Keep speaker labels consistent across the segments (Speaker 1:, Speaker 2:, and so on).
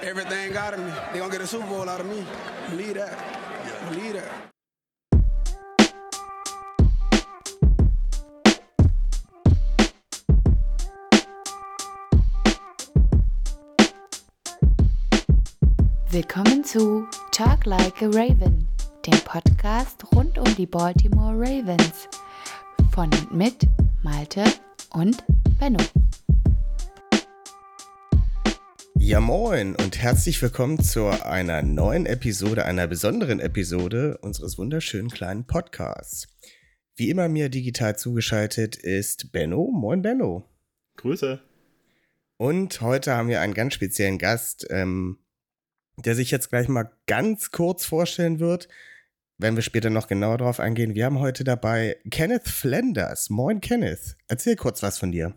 Speaker 1: Everything out of me. They gonna get a Super Bowl out of me. Believe that. Believe that.
Speaker 2: Willkommen zu Talk Like a Raven, dem Podcast rund um die Baltimore Ravens. Von und mit Malte und Benno.
Speaker 3: Ja moin und herzlich willkommen zu einer neuen Episode, einer besonderen Episode unseres wunderschönen kleinen Podcasts. Wie immer mir digital zugeschaltet ist Benno. Moin Benno.
Speaker 4: Grüße.
Speaker 3: Und heute haben wir einen ganz speziellen Gast, ähm, der sich jetzt gleich mal ganz kurz vorstellen wird, wenn wir später noch genauer drauf eingehen. Wir haben heute dabei Kenneth Flanders. Moin Kenneth. Erzähl kurz was von dir.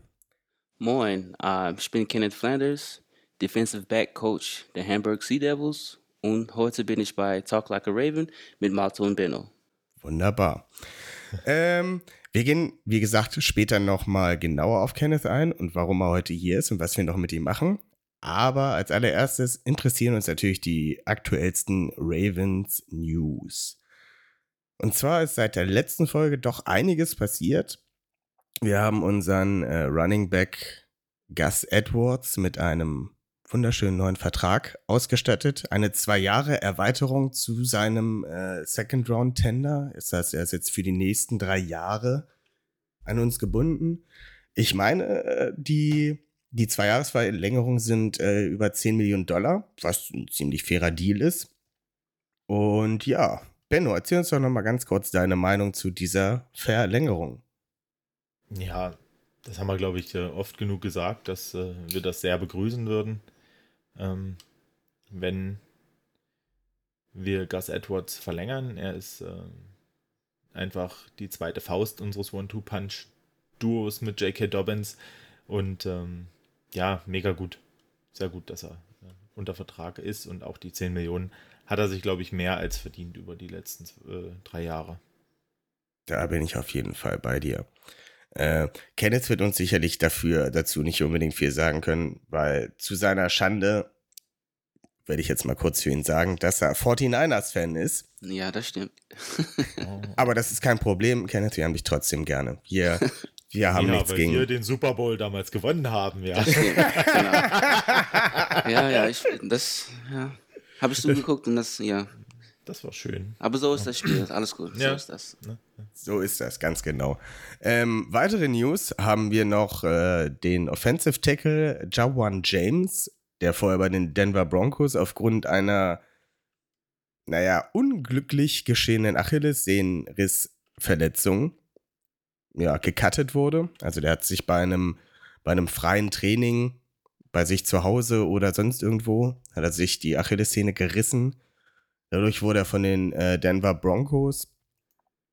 Speaker 5: Moin, äh, ich bin Kenneth Flanders, Defensive Back Coach der Hamburg Sea Devils und heute bin ich bei Talk Like a Raven mit Malte und Benno.
Speaker 3: Wunderbar. ähm, wir gehen, wie gesagt, später nochmal genauer auf Kenneth ein und warum er heute hier ist und was wir noch mit ihm machen. Aber als allererstes interessieren uns natürlich die aktuellsten Ravens News. Und zwar ist seit der letzten Folge doch einiges passiert. Wir haben unseren äh, Running Back Gus Edwards mit einem wunderschönen neuen Vertrag ausgestattet. Eine zwei Jahre Erweiterung zu seinem äh, Second Round Tender. Das heißt, er ist jetzt für die nächsten drei Jahre an uns gebunden. Ich meine, äh, die, die Zweijahresverlängerung sind äh, über 10 Millionen Dollar, was ein ziemlich fairer Deal ist. Und ja, Benno, erzähl uns doch noch mal ganz kurz deine Meinung zu dieser Verlängerung.
Speaker 4: Ja, das haben wir, glaube ich, äh, oft genug gesagt, dass äh, wir das sehr begrüßen würden, ähm, wenn wir Gus Edwards verlängern. Er ist äh, einfach die zweite Faust unseres One-Two-Punch-Duos mit J.K. Dobbins und ähm, ja, mega gut. Sehr gut, dass er äh, unter Vertrag ist und auch die 10 Millionen hat er sich, glaube ich, mehr als verdient über die letzten äh, drei Jahre.
Speaker 3: Da bin ich auf jeden Fall bei dir. Äh, Kenneth wird uns sicherlich dafür dazu nicht unbedingt viel sagen können, weil zu seiner Schande werde ich jetzt mal kurz für ihn sagen, dass er 49ers-Fan ist.
Speaker 5: Ja, das stimmt.
Speaker 3: Aber das ist kein Problem, Kenneth, wir haben dich trotzdem gerne. Wir, wir haben
Speaker 4: ja,
Speaker 3: nichts
Speaker 4: weil
Speaker 3: gegen.
Speaker 4: wir den Super Bowl damals gewonnen haben, ja.
Speaker 5: Das stimmt, genau. Ja, ja, ich, das, ja, habe ich zugeguckt und das, ja.
Speaker 4: Das war schön.
Speaker 5: Aber so ist das Spiel, alles gut, so
Speaker 4: Ja.
Speaker 5: ist das.
Speaker 3: So ist das, ganz genau. Ähm, weitere News haben wir noch äh, den Offensive Tackle Jawan James, der vorher bei den Denver Broncos aufgrund einer, naja, unglücklich geschehenen Achillessehnenrissverletzung ja, gecuttet wurde. Also der hat sich bei einem, bei einem freien Training bei sich zu Hause oder sonst irgendwo, hat er sich die Achillessehne gerissen. Dadurch wurde er von den äh, Denver Broncos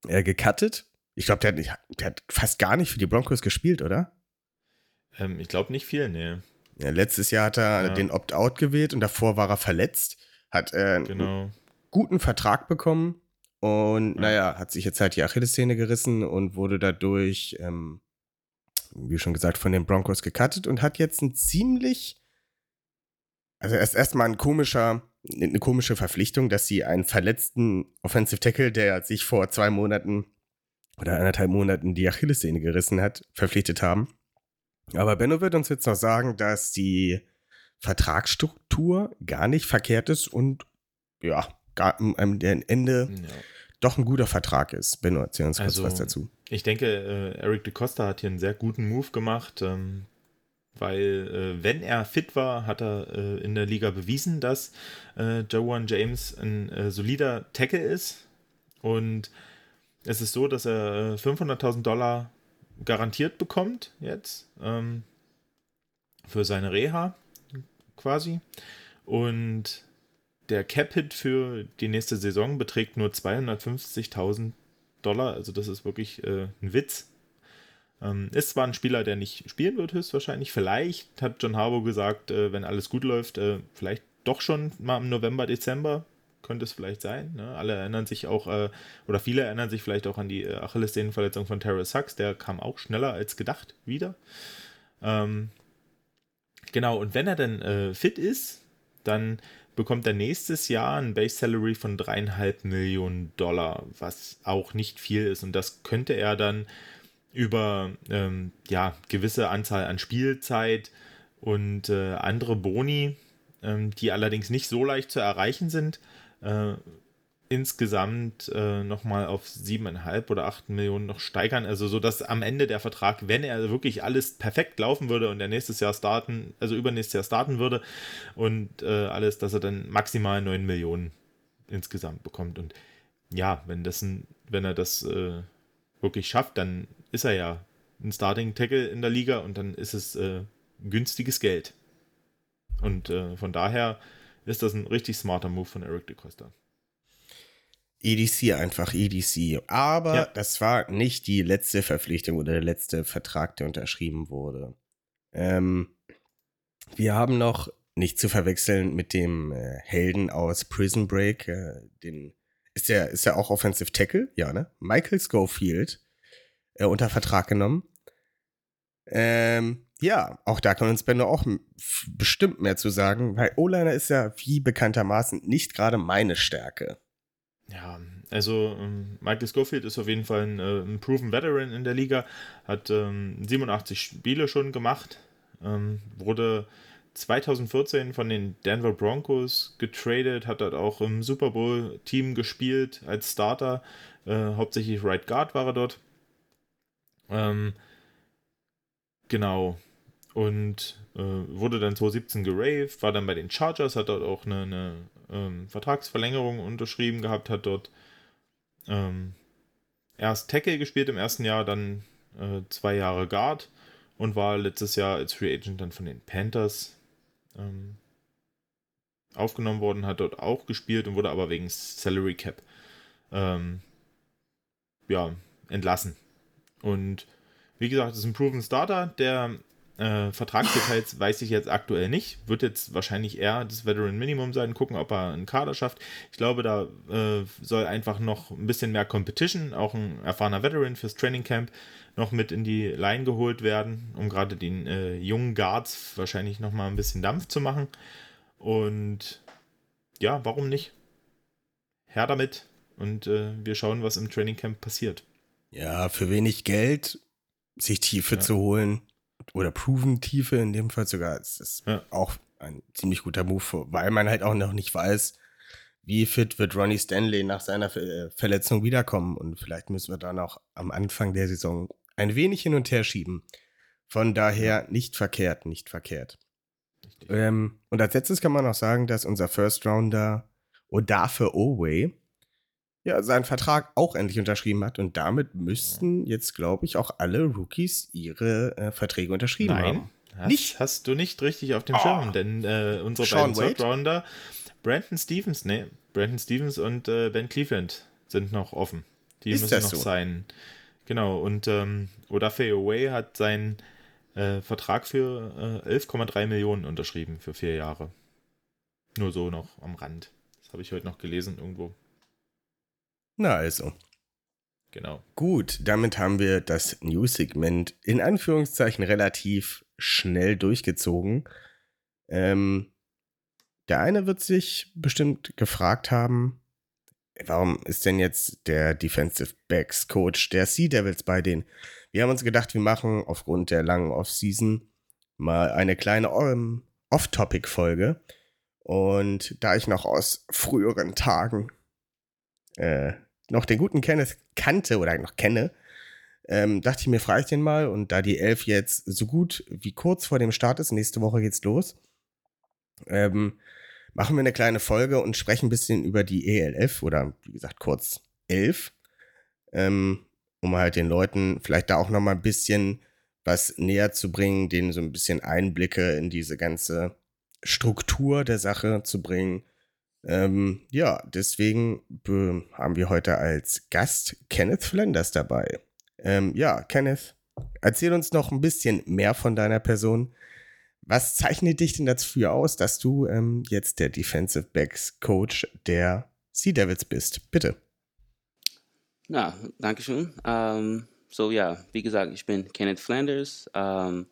Speaker 3: äh, gecuttet. Ich glaube, der, hat nicht- der hat fast gar nicht für die Broncos gespielt, oder?
Speaker 4: Ähm, ich glaube nicht viel, nee.
Speaker 3: Ja, letztes Jahr hat er
Speaker 4: Ja.
Speaker 3: den Opt-out gewählt und davor war er verletzt. Hat äh, einen
Speaker 4: Genau.
Speaker 3: guten Vertrag bekommen und
Speaker 4: Ja.
Speaker 3: naja, hat sich jetzt halt die Achillessehne gerissen und wurde dadurch, ähm, wie schon gesagt, von den Broncos gecuttet und hat jetzt ein ziemlich, also erst erstmal ein komischer, eine komische Verpflichtung, dass sie einen verletzten Offensive Tackle, der sich vor zwei Monaten oder anderthalb Monaten die Achillessehne gerissen hat, verpflichtet haben. Aber Benno wird uns jetzt noch sagen, dass die Vertragsstruktur gar nicht verkehrt ist und ja, gar, am am Ende
Speaker 4: Ja.
Speaker 3: doch ein guter Vertrag ist. Benno, erzähl uns kurz
Speaker 4: Also-
Speaker 3: was dazu.
Speaker 4: Ich denke, äh, Eric DeCosta hat hier einen sehr guten Move gemacht, ähm, weil äh, wenn er fit war, hat er äh, in der Liga bewiesen, dass äh, Jawan James ein äh, solider Tackle ist. Und es ist so, dass er äh, 500.000 Dollar garantiert bekommt jetzt ähm, für seine Reha quasi. Und der Cap-Hit für die nächste Saison beträgt nur 250.000 Dollar. Also das ist wirklich äh, ein Witz. Ähm, ist zwar ein Spieler, der nicht spielen wird, höchstwahrscheinlich. Vielleicht hat John Harbaugh gesagt, äh, wenn alles gut läuft, äh, vielleicht doch schon mal im November, Dezember. könnte es vielleicht sein. Ne? Alle erinnern sich auch, äh, oder viele erinnern sich vielleicht auch an die äh, Achillessehnenverletzung von Terrell Sachs, der kam auch schneller als gedacht wieder. Ähm, genau, und wenn er dann äh, fit ist, dann bekommt er nächstes Jahr ein Base Salary von dreieinhalb Millionen Dollar, was auch nicht viel ist. Und das könnte er dann über ähm, ja, gewisse Anzahl an Spielzeit und äh, andere Boni, ähm, die allerdings nicht so leicht zu erreichen sind, äh, insgesamt äh, nochmal auf 7,5 oder 8 Millionen noch steigern. Also so, dass am Ende der Vertrag, wenn er wirklich alles perfekt laufen würde und er nächstes Jahr starten, also übernächstes Jahr starten würde und äh, alles, dass er dann maximal 9 Millionen insgesamt bekommt. Und ja, wenn das ein, wenn er das äh, wirklich schafft, dann ist er ja ein Starting Tackle in der Liga und dann ist es äh, günstiges Geld. Und äh, von daher ist das ein richtig smarter Move von Eric DeCosta.
Speaker 3: EDC einfach EDC. Aber ja. das war nicht die letzte Verpflichtung oder der letzte Vertrag, der unterschrieben wurde. Ähm, wir haben noch nicht zu verwechseln mit dem äh, Helden aus Prison Break. Äh, den, ist der, ist der auch Offensive Tackle? Ja, ne? Michael Schofield äh, unter Vertrag genommen. Ähm, ja, auch da kann uns Benno auch bestimmt mehr zu sagen, weil O-Liner ist ja wie bekanntermaßen nicht gerade meine Stärke.
Speaker 4: Ja, also ähm, Michael Schofield ist auf jeden Fall ein, äh, ein proven Veteran in der Liga, hat ähm, 87 Spiele schon gemacht, ähm, wurde 2014 von den Denver Broncos getradet, hat dort auch im Super Bowl Team gespielt als Starter, äh, hauptsächlich Right Guard war er dort. Ähm, genau, und äh, wurde dann 2017 geraved, war dann bei den Chargers, hat dort auch eine, eine ähm, Vertragsverlängerung unterschrieben gehabt, hat dort ähm, erst Tackle gespielt im ersten Jahr, dann äh, zwei Jahre Guard und war letztes Jahr als Free Agent dann von den Panthers ähm, aufgenommen worden, hat dort auch gespielt und wurde aber wegen Salary Cap ähm, ja, entlassen. Und wie gesagt, das ist ein Proven Starter, der äh, Vertragsdetails weiß ich jetzt aktuell nicht. Wird jetzt wahrscheinlich eher das Veteran Minimum sein, gucken, ob er einen Kader schafft. Ich glaube, da äh, soll einfach noch ein bisschen mehr Competition, auch ein erfahrener Veteran fürs Training Camp noch mit in die Line geholt werden, um gerade den äh, jungen Guards wahrscheinlich noch mal ein bisschen Dampf zu machen. Und ja, warum nicht? Her damit und äh, wir schauen, was im Training Camp passiert.
Speaker 3: Ja, für wenig Geld sich Tiefe ja. zu holen, oder proven Tiefe in dem Fall sogar. Es ist ja. auch ein ziemlich guter Move, weil man halt auch noch nicht weiß, wie fit wird Ronnie Stanley nach seiner äh, Verletzung wiederkommen. Und vielleicht müssen wir dann auch am Anfang der Saison ein wenig hin und her schieben. Von daher nicht verkehrt, nicht verkehrt. Ähm, und als letztes kann man auch sagen, dass unser First Rounder Odafe Oway ja, seinen Vertrag auch endlich unterschrieben hat. Und damit müssten jetzt, glaube ich, auch alle Rookies ihre äh, Verträge unterschrieben Nein, haben.
Speaker 4: Hast, nicht? Hast du nicht richtig auf dem oh. Schirm, denn äh, unsere Sean beiden Third Rounder, Brandon Stevens, nee, Brandon Stevens und äh, Ben Cleveland sind noch offen. Die Ist müssen noch so? sein. Genau, und ähm, Odafe Away hat seinen äh, Vertrag für äh, 11,3 Millionen unterschrieben für vier Jahre. Nur so noch am Rand. Das habe ich heute noch gelesen irgendwo.
Speaker 3: Na also.
Speaker 4: Genau.
Speaker 3: Gut, damit haben wir das News-Segment in Anführungszeichen relativ schnell durchgezogen. Ähm, der eine wird sich bestimmt gefragt haben, warum ist denn jetzt der Defensive Backs Coach der Sea Devils bei denen? Wir haben uns gedacht, wir machen aufgrund der langen Offseason mal eine kleine Off-Topic-Folge. Und da ich noch aus früheren Tagen äh, noch den guten Kenneth kannte oder noch kenne, ähm, dachte ich mir, frage ich den mal. Und da die Elf jetzt so gut wie kurz vor dem Start ist, nächste Woche geht's los, ähm, machen wir eine kleine Folge und sprechen ein bisschen über die ELF oder wie gesagt kurz Elf, ähm, um halt den Leuten vielleicht da auch noch mal ein bisschen was näher zu bringen, denen so ein bisschen Einblicke in diese ganze Struktur der Sache zu bringen ähm, ja, deswegen haben wir heute als Gast Kenneth Flanders dabei. Ähm, ja, Kenneth, erzähl uns noch ein bisschen mehr von deiner Person. Was zeichnet dich denn dafür aus, dass du ähm, jetzt der Defensive Backs Coach der Sea Devils bist. Bitte.
Speaker 5: Ja, danke schön. Ähm, so ja, wie gesagt, ich bin Kenneth Flanders. Ähm,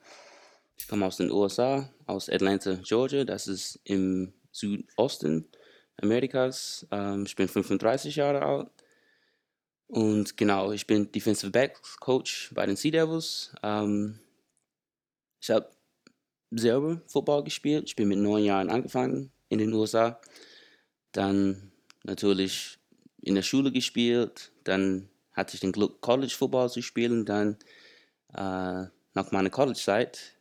Speaker 5: ich komme aus den USA, aus Atlanta, Georgia. Das ist im Südosten Amerikas. Ähm, ich bin 35 Jahre alt. Und genau, ich bin Defensive Back Coach bei den Sea Devils. Ähm, ich habe selber Football gespielt. Ich bin mit neun Jahren angefangen in den USA. Dann natürlich in der Schule gespielt. Dann hatte ich den Glück, College Football zu spielen. Dann äh, nach meiner College-Zeit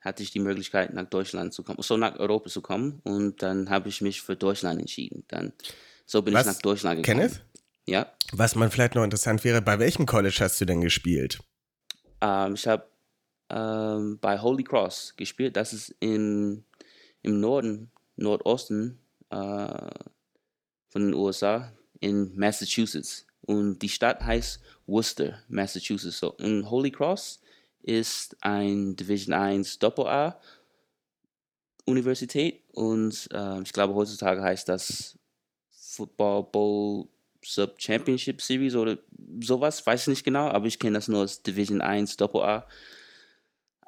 Speaker 5: hatte ich die Möglichkeit, nach Deutschland zu kommen, so nach Europa zu kommen. Und dann habe ich mich für Deutschland entschieden. Dann, so bin
Speaker 3: Was,
Speaker 5: ich nach Deutschland gekommen.
Speaker 3: Kenneth?
Speaker 5: Ja.
Speaker 3: Was man vielleicht noch interessant wäre, bei welchem College hast du denn gespielt?
Speaker 5: Ähm, ich habe ähm, bei Holy Cross gespielt. Das ist in, im Norden, Nordosten äh, von den USA, in Massachusetts. Und die Stadt heißt Worcester, Massachusetts. So, und Holy Cross ist ein Division 1 Doppel-A Universität und äh, ich glaube heutzutage heißt das Football Bowl Sub Championship Series oder sowas, weiß ich nicht genau, aber ich kenne das nur als Division 1 Doppel-A.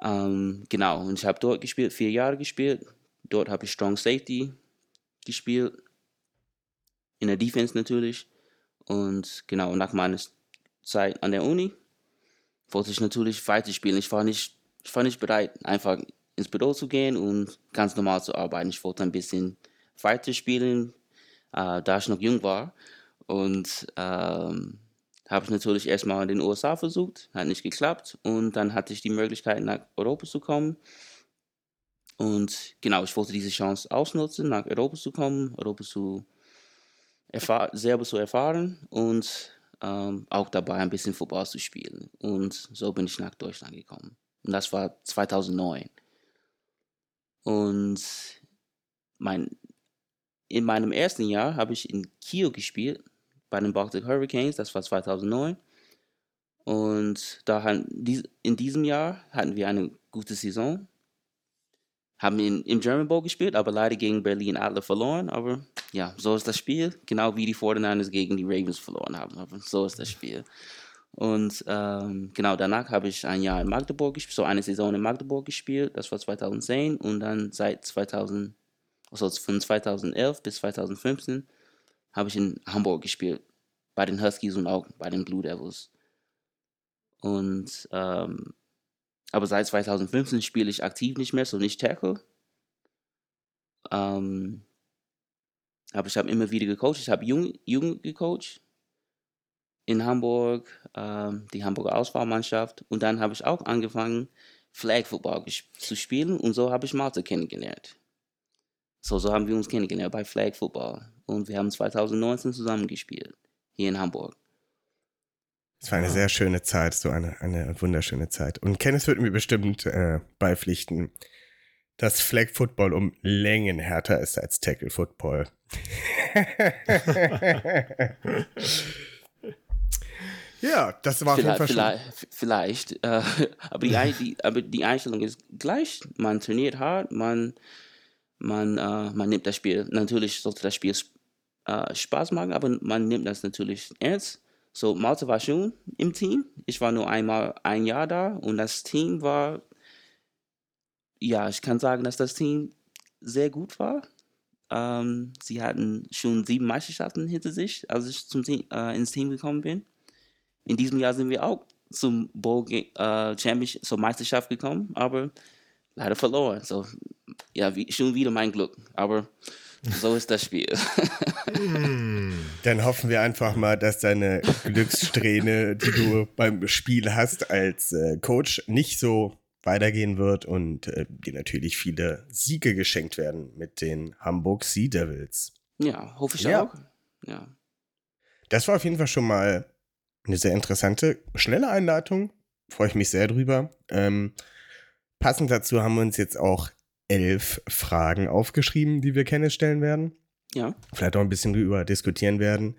Speaker 5: Ähm, genau, und ich habe dort gespielt, vier Jahre gespielt. Dort habe ich Strong Safety gespielt. In der Defense natürlich. Und genau, nach meiner Zeit an der Uni wollte ich natürlich weiterspielen. Ich war nicht, ich war nicht bereit, einfach ins Büro zu gehen und ganz normal zu arbeiten. Ich wollte ein bisschen weiterspielen, äh, da ich noch jung war. Und ähm, habe ich natürlich erstmal in den USA versucht, hat nicht geklappt. Und dann hatte ich die Möglichkeit, nach Europa zu kommen. Und genau, ich wollte diese Chance ausnutzen, nach Europa zu kommen, Europa zu selber zu erfahren und ähm, auch dabei ein bisschen Football zu spielen. Und so bin ich nach Deutschland gekommen. Und das war 2009. Und mein, in meinem ersten Jahr habe ich in Kiel gespielt, bei den Baltic Hurricanes, das war 2009. Und da in diesem Jahr hatten wir eine gute Saison. Haben in, im German Bowl gespielt, aber leider gegen Berlin Adler verloren. Aber ja, so ist das Spiel. Genau wie die 49ers gegen die Ravens verloren haben. Aber so ist das Spiel. Und ähm, genau danach habe ich ein Jahr in Magdeburg gespielt, so eine Saison in Magdeburg gespielt. Das war 2010. Und dann seit 2000, also von 2011 bis 2015 habe ich in Hamburg gespielt. Bei den Huskies und auch bei den Blue Devils. Und ähm, aber seit 2015 spiele ich aktiv nicht mehr, so nicht Tackle. Ähm, aber ich habe immer wieder gecoacht. Ich habe Jugend Jung gecoacht in Hamburg, ähm, die Hamburger Auswahlmannschaft. Und dann habe ich auch angefangen, Flag Football zu spielen. Und so habe ich Malte kennengelernt. So, so haben wir uns kennengelernt bei Flag Football. Und wir haben 2019 zusammengespielt, hier in Hamburg.
Speaker 3: Es war eine sehr schöne Zeit, so eine, eine wunderschöne Zeit. Und Kenneth wird mir bestimmt äh, beipflichten, dass Flag Football um Längen härter ist als Tackle Football. ja, das war
Speaker 5: vielleicht, vielleicht, vielleicht äh, aber, die, die, aber die Einstellung ist gleich. Man trainiert hart, man, man, äh, man nimmt das Spiel. Natürlich sollte das Spiel äh, Spaß machen, aber man nimmt das natürlich ernst. So, Malte war schon im Team. Ich war nur einmal ein Jahr da und das Team war, ja, ich kann sagen, dass das Team sehr gut war. Ähm, sie hatten schon sieben Meisterschaften hinter sich, als ich zum Team, äh, ins Team gekommen bin. In diesem Jahr sind wir auch zum Bowl äh, Championship, zur Meisterschaft gekommen, aber leider verloren. So, ja, wie, schon wieder mein Glück. Aber so ist das Spiel.
Speaker 3: Dann hoffen wir einfach mal, dass deine Glückssträhne, die du beim Spiel hast als äh, Coach, nicht so weitergehen wird und äh, dir natürlich viele Siege geschenkt werden mit den Hamburg Sea Devils.
Speaker 5: Ja, hoffe ich ja. auch. Ja.
Speaker 3: Das war auf jeden Fall schon mal eine sehr interessante, schnelle Einleitung. Freue ich mich sehr drüber. Ähm, passend dazu haben wir uns jetzt auch elf Fragen aufgeschrieben, die wir Kenneth stellen werden.
Speaker 5: Ja.
Speaker 3: Vielleicht auch ein bisschen drüber diskutieren werden.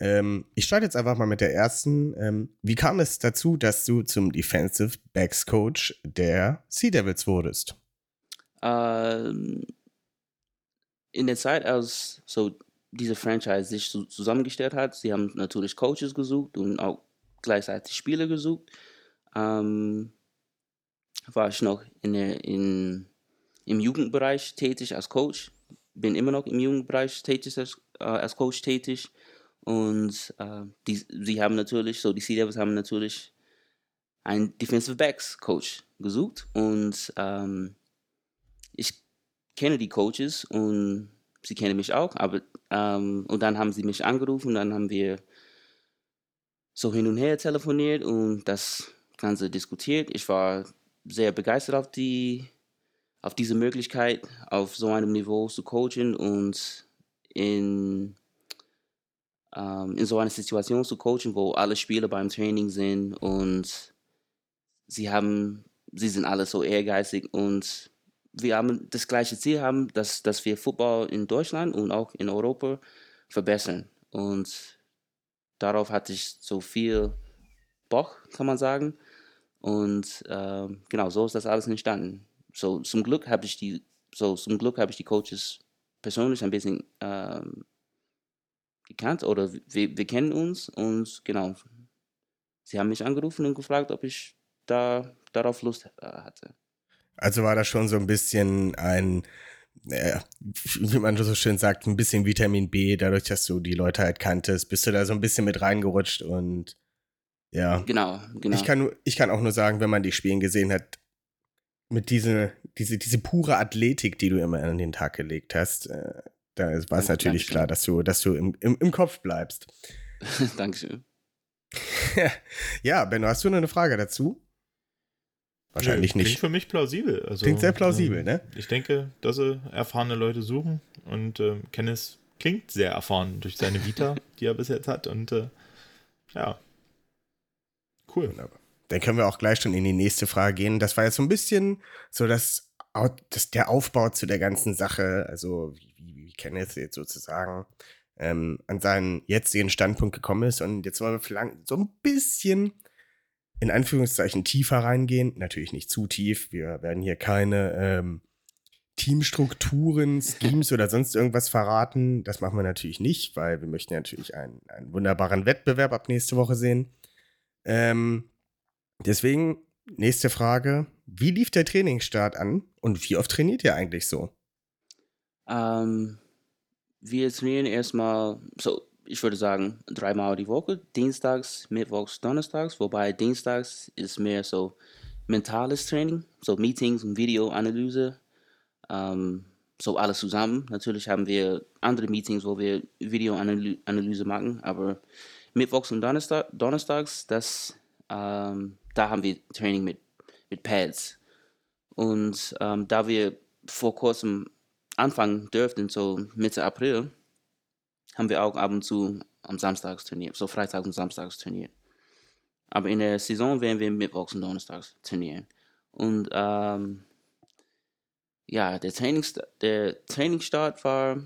Speaker 3: Ähm, ich starte jetzt einfach mal mit der ersten. Ähm, wie kam es dazu, dass du zum Defensive Backs Coach der Sea Devils wurdest?
Speaker 5: Ähm, in der Zeit, als so diese Franchise sich zu, zusammengestellt hat. Sie haben natürlich Coaches gesucht und auch gleichzeitig Spieler gesucht. Ähm, war ich noch in der, in, im Jugendbereich tätig als Coach. Bin immer noch im Jugendbereich tätig als, äh, als Coach tätig. Und äh, die, sie haben natürlich, so die Sea Devils haben natürlich einen Defensive Backs Coach gesucht. Und ähm, ich kenne die Coaches und sie kennen mich auch. Aber, ähm, und dann haben sie mich angerufen, dann haben wir so hin und her telefoniert und das Ganze diskutiert. Ich war sehr begeistert auf die auf diese Möglichkeit, auf so einem Niveau zu coachen und in, ähm, in so einer Situation zu coachen, wo alle Spieler beim Training sind und sie haben, sie sind alle so ehrgeizig und wir haben das gleiche Ziel haben, dass, dass wir Football in Deutschland und auch in Europa verbessern. Und darauf hatte ich so viel Bock, kann man sagen. Und äh, genau, so ist das alles entstanden. So zum Glück habe ich die, so zum Glück habe ich die Coaches persönlich ein bisschen ähm, gekannt oder wir, wir kennen uns und genau, sie haben mich angerufen und gefragt, ob ich da darauf Lust äh, hatte.
Speaker 3: Also war das schon so ein bisschen ein, äh, wie man so schön sagt, ein bisschen Vitamin B, dadurch, dass du die Leute halt kanntest, bist du da so ein bisschen mit reingerutscht und ja.
Speaker 5: Genau, genau.
Speaker 3: Ich kann, ich kann auch nur sagen, wenn man die Spielen gesehen hat, mit diese, diese, diese pure Athletik, die du immer an den Tag gelegt hast, äh, da war es natürlich
Speaker 5: Dankeschön.
Speaker 3: klar, dass du, dass du im, im, im Kopf bleibst.
Speaker 5: Dankeschön.
Speaker 3: ja, Benno, hast du noch eine Frage dazu? Wahrscheinlich
Speaker 4: Nö,
Speaker 3: nicht.
Speaker 4: Klingt für mich plausibel. Also,
Speaker 3: Klingt sehr plausibel,
Speaker 4: ähm,
Speaker 3: ne?
Speaker 4: Ich denke, dass sie erfahrene Leute suchen und äh, Kenneth klingt sehr erfahren durch seine Vita, die er bis jetzt hat und äh, ja. Cool.
Speaker 3: Wunderbar. Dann können wir auch gleich schon in die nächste Frage gehen. Das war jetzt so ein bisschen so das, Au- das der Aufbau zu der ganzen Sache, also wie, wie, wie Kenneth jetzt sozusagen ähm, an seinen jetzigen Standpunkt gekommen ist. Und jetzt wollen wir vielleicht so ein bisschen in Anführungszeichen tiefer reingehen. Natürlich nicht zu tief. Wir werden hier keine ähm, Teamstrukturen, Schemes oder sonst irgendwas verraten. Das machen wir natürlich nicht, weil wir möchten natürlich einen, einen wunderbaren Wettbewerb ab nächste Woche sehen. Ähm, deswegen, nächste Frage. Wie lief der Trainingsstart an und wie oft trainiert ihr eigentlich so?
Speaker 5: Ähm, wir trainieren erstmal, so ich würde sagen, dreimal die Woche, Dienstags, Mittwochs, Donnerstags, wobei Dienstags ist mehr so mentales Training, so Meetings und Videoanalyse, ähm, so alles zusammen. Natürlich haben wir andere Meetings, wo wir Videoanalyse machen, aber Mittwochs und Donnerstag, Donnerstags, das, ähm, da haben wir Training mit, mit Pads. Und ähm, da wir vor kurzem anfangen dürften, so Mitte April, haben wir auch ab und zu am Samstags trainiert, so Freitags und Samstags trainiert. Aber in der Saison werden wir Mittwochs und Donnerstags trainieren. Und ähm, ja, der, Trainings, der Trainingsstart war,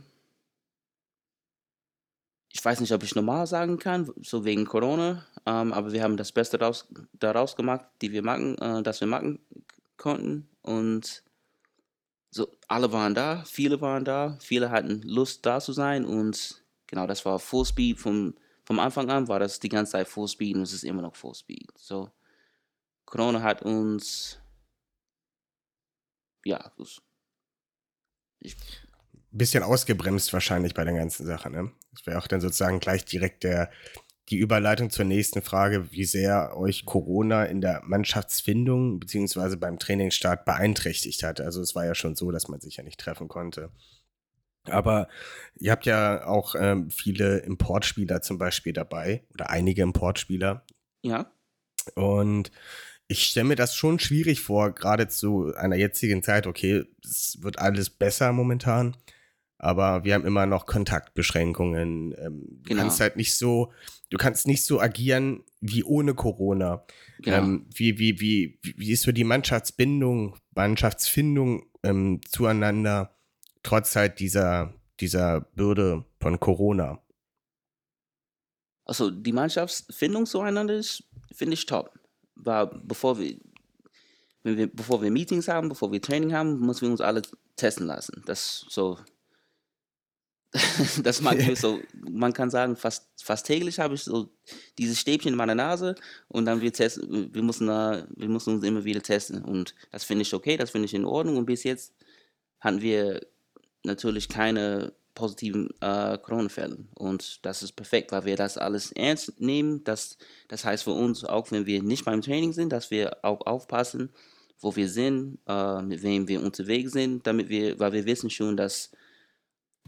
Speaker 5: ich weiß nicht, ob ich normal sagen kann, so wegen Corona, ähm, aber wir haben das Beste daraus, daraus gemacht, die wir machen, äh, das wir machen konnten. Und so, alle waren da, viele waren da, viele hatten Lust da zu sein und genau, das war Full Speed vom, vom Anfang an, war das die ganze Zeit Full Speed und es ist immer noch Full Speed. So, Corona hat uns, ja, ich,
Speaker 3: Bisschen ausgebremst wahrscheinlich bei der ganzen Sache, ne? Das wäre auch dann sozusagen gleich direkt der, die Überleitung zur nächsten Frage, wie sehr euch Corona in der Mannschaftsfindung beziehungsweise beim Trainingsstart beeinträchtigt hat. Also es war ja schon so, dass man sich ja nicht treffen konnte. Aber ihr habt ja auch ähm, viele Importspieler zum Beispiel dabei oder einige Importspieler.
Speaker 5: ja,
Speaker 3: Und ich stelle mir das schon schwierig vor, gerade zu einer jetzigen Zeit. Okay, es wird alles besser momentan, aber wir haben immer noch Kontaktbeschränkungen. Ähm, du
Speaker 5: Genau.
Speaker 3: kannst halt nicht so, du kannst nicht so agieren wie ohne Corona.
Speaker 5: genau.
Speaker 3: Ähm, wie, wie, wie, wie ist so die Mannschaftsbindung, Mannschaftsfindung ähm, zueinander, trotz halt dieser, dieser Bürde von Corona?
Speaker 5: Also die Mannschaftsfindung zueinander ist, finde ich top. Weil bevor wir, wenn wir, bevor wir Meetings haben, bevor wir Training haben, müssen wir uns alle testen lassen. Das so. das mag ich so, man kann sagen, fast, fast täglich habe ich so dieses Stäbchen in meiner Nase und dann wir testen, wir müssen, da, wir müssen uns immer wieder testen. Und das finde ich okay, das finde ich in Ordnung. Und bis jetzt hatten wir natürlich keine positiven äh, Corona-Fälle. Und das ist perfekt, weil wir das alles ernst nehmen. Das, das heißt für uns, auch wenn wir nicht beim Training sind, dass wir auch aufpassen, wo wir sind, äh, mit wem wir unterwegs sind, damit wir, weil wir wissen schon, dass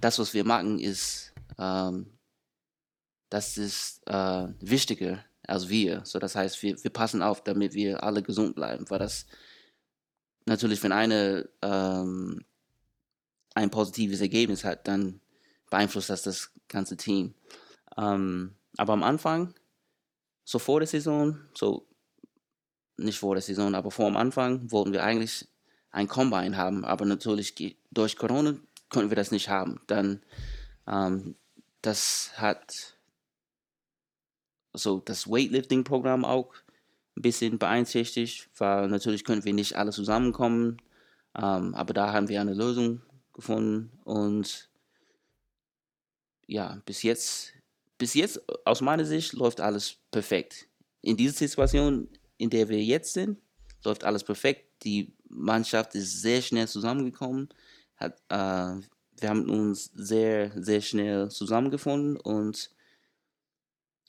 Speaker 5: das, was wir machen, ist, ähm, das ist äh, wichtiger als wir. So, das heißt, wir, wir passen auf, damit wir alle gesund bleiben, weil das natürlich, wenn eine ähm, ein positives Ergebnis hat, dann beeinflusst das das ganze Team. Ähm, aber am Anfang, so vor der Saison, so nicht vor der Saison, aber vor dem Anfang, wollten wir eigentlich ein Combine haben, aber natürlich durch Corona konnten wir das nicht haben. Dann, ähm, das hat so das Weightlifting-Programm auch ein bisschen beeinträchtigt, weil natürlich können wir nicht alle zusammenkommen, ähm, aber da haben wir eine Lösung gefunden und ja, bis jetzt, bis jetzt aus meiner Sicht läuft alles perfekt. In dieser Situation, in der wir jetzt sind, läuft alles perfekt. Die Mannschaft ist sehr schnell zusammengekommen hat, äh, wir haben uns sehr, sehr schnell zusammengefunden und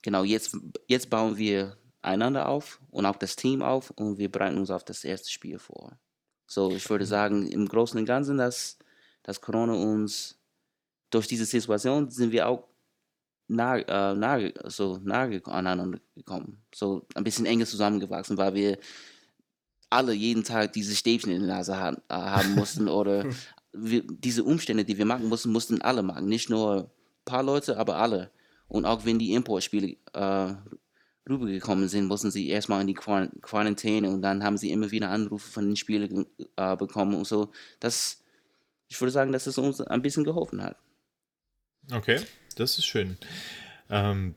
Speaker 5: genau jetzt, jetzt bauen wir einander auf und auch das Team auf und wir bereiten uns auf das erste Spiel vor. So, ich würde sagen, im Großen und Ganzen, dass, dass Corona uns durch diese Situation sind wir auch nahe, äh, nahe, so nahe aneinander gekommen. So ein bisschen enger zusammengewachsen, weil wir alle jeden Tag diese Stäbchen in der Nase haben, äh, haben mussten oder wir, diese Umstände, die wir machen mussten, mussten alle machen. Nicht nur ein paar Leute, aber alle. Und auch wenn die Importspiele äh, rübergekommen sind, mussten sie erstmal in die Quarantäne und dann haben sie immer wieder Anrufe von den Spielern äh, bekommen und so. Das, ich würde sagen, dass es uns ein bisschen geholfen hat.
Speaker 4: Okay, das ist schön. Ähm,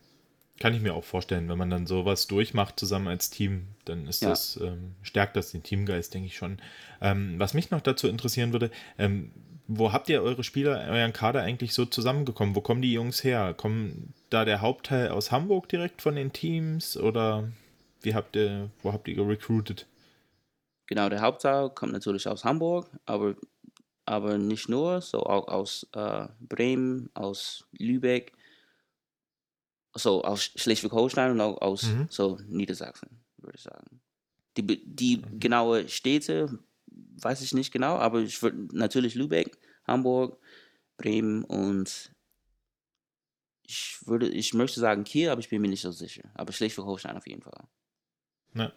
Speaker 4: kann ich mir auch vorstellen, wenn man dann sowas durchmacht zusammen als Team, dann ist ja. das, ähm, stärkt das den Teamgeist, denke ich schon. Ähm, was mich noch dazu interessieren würde, ähm, wo habt ihr eure Spieler, euren Kader eigentlich so zusammengekommen? Wo kommen die Jungs her? Kommen da der Hauptteil aus Hamburg direkt von den Teams oder wie habt ihr, wo habt ihr recruited?
Speaker 5: Genau, der Hauptteil kommt natürlich aus Hamburg, aber, aber nicht nur, so auch aus äh, Bremen, aus Lübeck so aus Schleswig-Holstein und auch aus mhm. so Niedersachsen, würde ich sagen. Die, die mhm. genaue Städte weiß ich nicht genau, aber ich würde natürlich Lübeck, Hamburg, Bremen und ich würde, ich möchte sagen Kiel, aber ich bin mir nicht so sicher. Aber Schleswig-Holstein auf jeden Fall.
Speaker 3: Ja.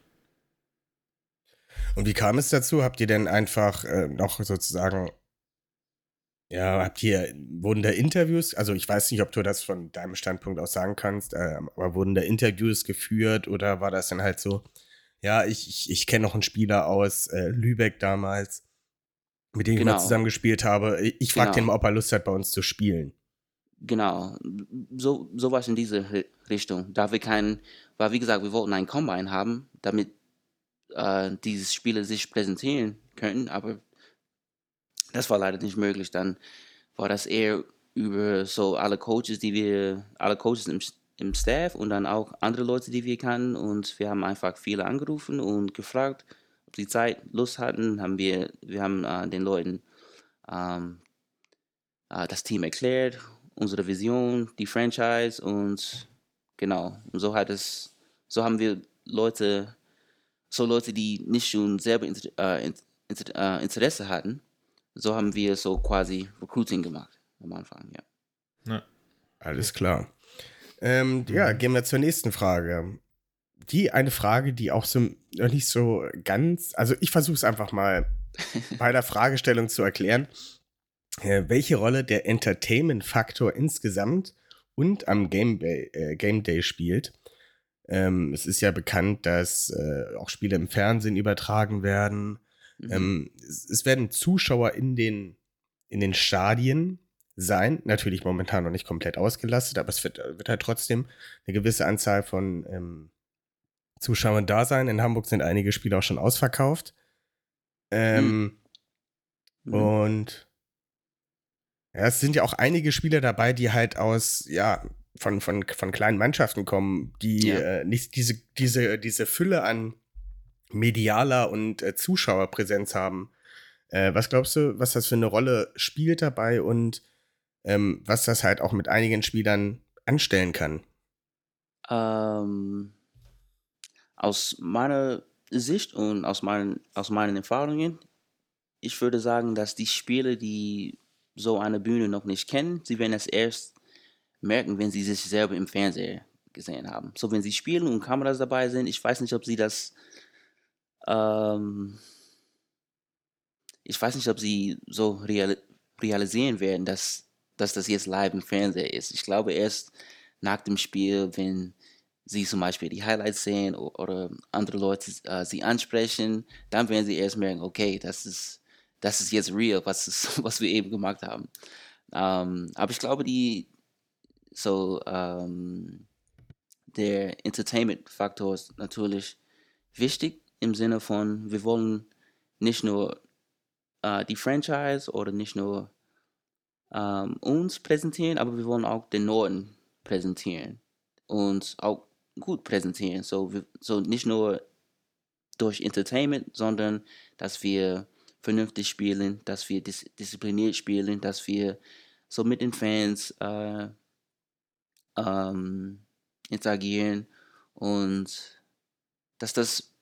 Speaker 3: Und wie kam es dazu? Habt ihr denn einfach äh, noch sozusagen ja, habt ihr, wurden da Interviews, also ich weiß nicht, ob du das von deinem Standpunkt aus sagen kannst, äh, aber wurden da Interviews geführt oder war das dann halt so, ja, ich, ich, ich kenne noch einen Spieler aus äh, Lübeck damals, mit dem genau. ich mal genau. zusammen gespielt habe. Ich, ich frage genau. den mal, ob er Lust hat, bei uns zu spielen.
Speaker 5: Genau, so, so was in diese Richtung. Da wir keinen, weil wie gesagt, wir wollten einen Combine haben, damit äh, diese Spieler sich präsentieren könnten, aber das war leider nicht möglich. Dann war das eher über so alle Coaches, die wir, alle Coaches im, im Staff und dann auch andere Leute, die wir kennen. Und wir haben einfach viele angerufen und gefragt, ob sie Zeit, Lust hatten. Haben wir, wir haben äh, den Leuten ähm, äh, das Team erklärt, unsere Vision, die Franchise und genau. Und so hat es, so haben wir Leute, so Leute, die nicht schon selber äh, äh, Interesse hatten, so haben wir so quasi Recruiting gemacht am Anfang, ja.
Speaker 3: ja. Alles klar. Ähm, ja, gehen wir zur nächsten Frage. Die eine Frage, die auch so noch nicht so ganz, also ich versuche es einfach mal bei der Fragestellung zu erklären, äh, welche Rolle der Entertainment-Faktor insgesamt und am Game, Day, äh, Game Day spielt. Ähm, es ist ja bekannt, dass äh, auch Spiele im Fernsehen übertragen werden. Mhm. Ähm, es, es, werden Zuschauer in den, in den Stadien sein. Natürlich momentan noch nicht komplett ausgelastet, aber es wird, wird halt trotzdem eine gewisse Anzahl von ähm, Zuschauern da sein. In Hamburg sind einige Spiele auch schon ausverkauft. Ähm, mhm. Und Ja, es sind ja auch einige Spieler dabei, die halt aus, ja, von, von, von kleinen Mannschaften kommen, die
Speaker 5: Ja.
Speaker 3: äh, nicht diese, diese, diese Fülle an medialer und äh, Zuschauerpräsenz haben. Äh, was glaubst du, was das für eine Rolle spielt dabei und ähm, was das halt auch mit einigen Spielern anstellen kann?
Speaker 5: Ähm, aus meiner Sicht und aus meinen, aus meinen Erfahrungen, ich würde sagen, dass die Spieler, die so eine Bühne noch nicht kennen, sie werden es erst merken, wenn sie sich selber im Fernseher gesehen haben. So, wenn sie spielen und Kameras dabei sind, ich weiß nicht, ob sie das, ähm, ich weiß nicht, ob sie so real, realisieren werden, dass, dass das jetzt live im Fernseher ist. Ich glaube erst nach dem Spiel, wenn sie zum Beispiel die Highlights sehen oder andere Leute äh, sie ansprechen, dann werden sie erst merken, okay, das ist, das ist jetzt real, was, ist, was wir eben gemacht haben. Ähm, aber ich glaube, die, so, ähm, der Entertainment-Faktor ist natürlich wichtig im Sinne von, wir wollen nicht nur äh, die Franchise oder nicht nur ähm, uns präsentieren, aber wir wollen auch den Norden präsentieren und auch gut präsentieren. So, wir, so nicht nur durch Entertainment, sondern dass wir vernünftig spielen, dass wir dis diszipliniert spielen, dass wir so mit den Fans äh, ähm, interagieren und dass das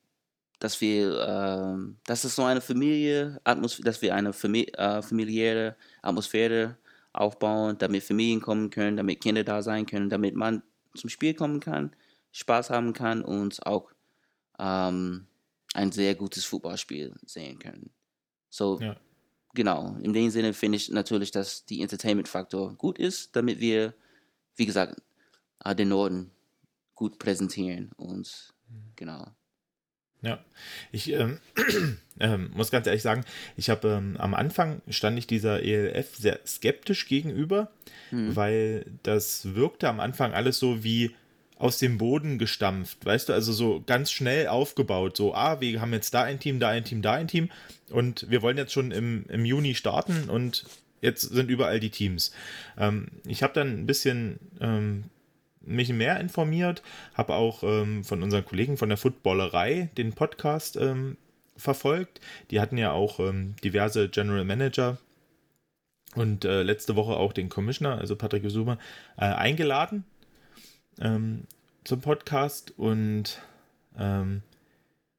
Speaker 5: dass wir, ähm, dass es so eine Familie, Atmos dass wir eine Fami äh, familiäre Atmosphäre aufbauen, damit Familien kommen können, damit Kinder da sein können, damit man zum Spiel kommen kann, Spaß haben kann und auch ähm, ein sehr gutes Fußballspiel sehen können. So,
Speaker 4: Ja.
Speaker 5: genau, in dem Sinne finde ich natürlich, dass die Entertainment-Faktor gut ist, damit wir, wie gesagt, äh, den Norden gut präsentieren und genau.
Speaker 4: Ja, ich ähm, ähm, muss ganz ehrlich sagen, ich habe ähm, am Anfang stand ich dieser ELF sehr skeptisch gegenüber,
Speaker 5: Mhm.
Speaker 4: weil das wirkte am Anfang alles so wie aus dem Boden gestampft, weißt du, also so ganz schnell aufgebaut, so, ah, wir haben jetzt da ein Team, da ein Team, da ein Team und wir wollen jetzt schon im, im Juni starten und jetzt sind überall die Teams. Ähm, ich habe dann ein bisschen ähm, mich mehr informiert, habe auch ähm, von unseren Kollegen von der Footballerei den Podcast ähm, verfolgt. Die hatten ja auch ähm, diverse General Manager und äh, letzte Woche auch den Commissioner, also Patrick Osuma, äh, eingeladen ähm, zum Podcast und ähm,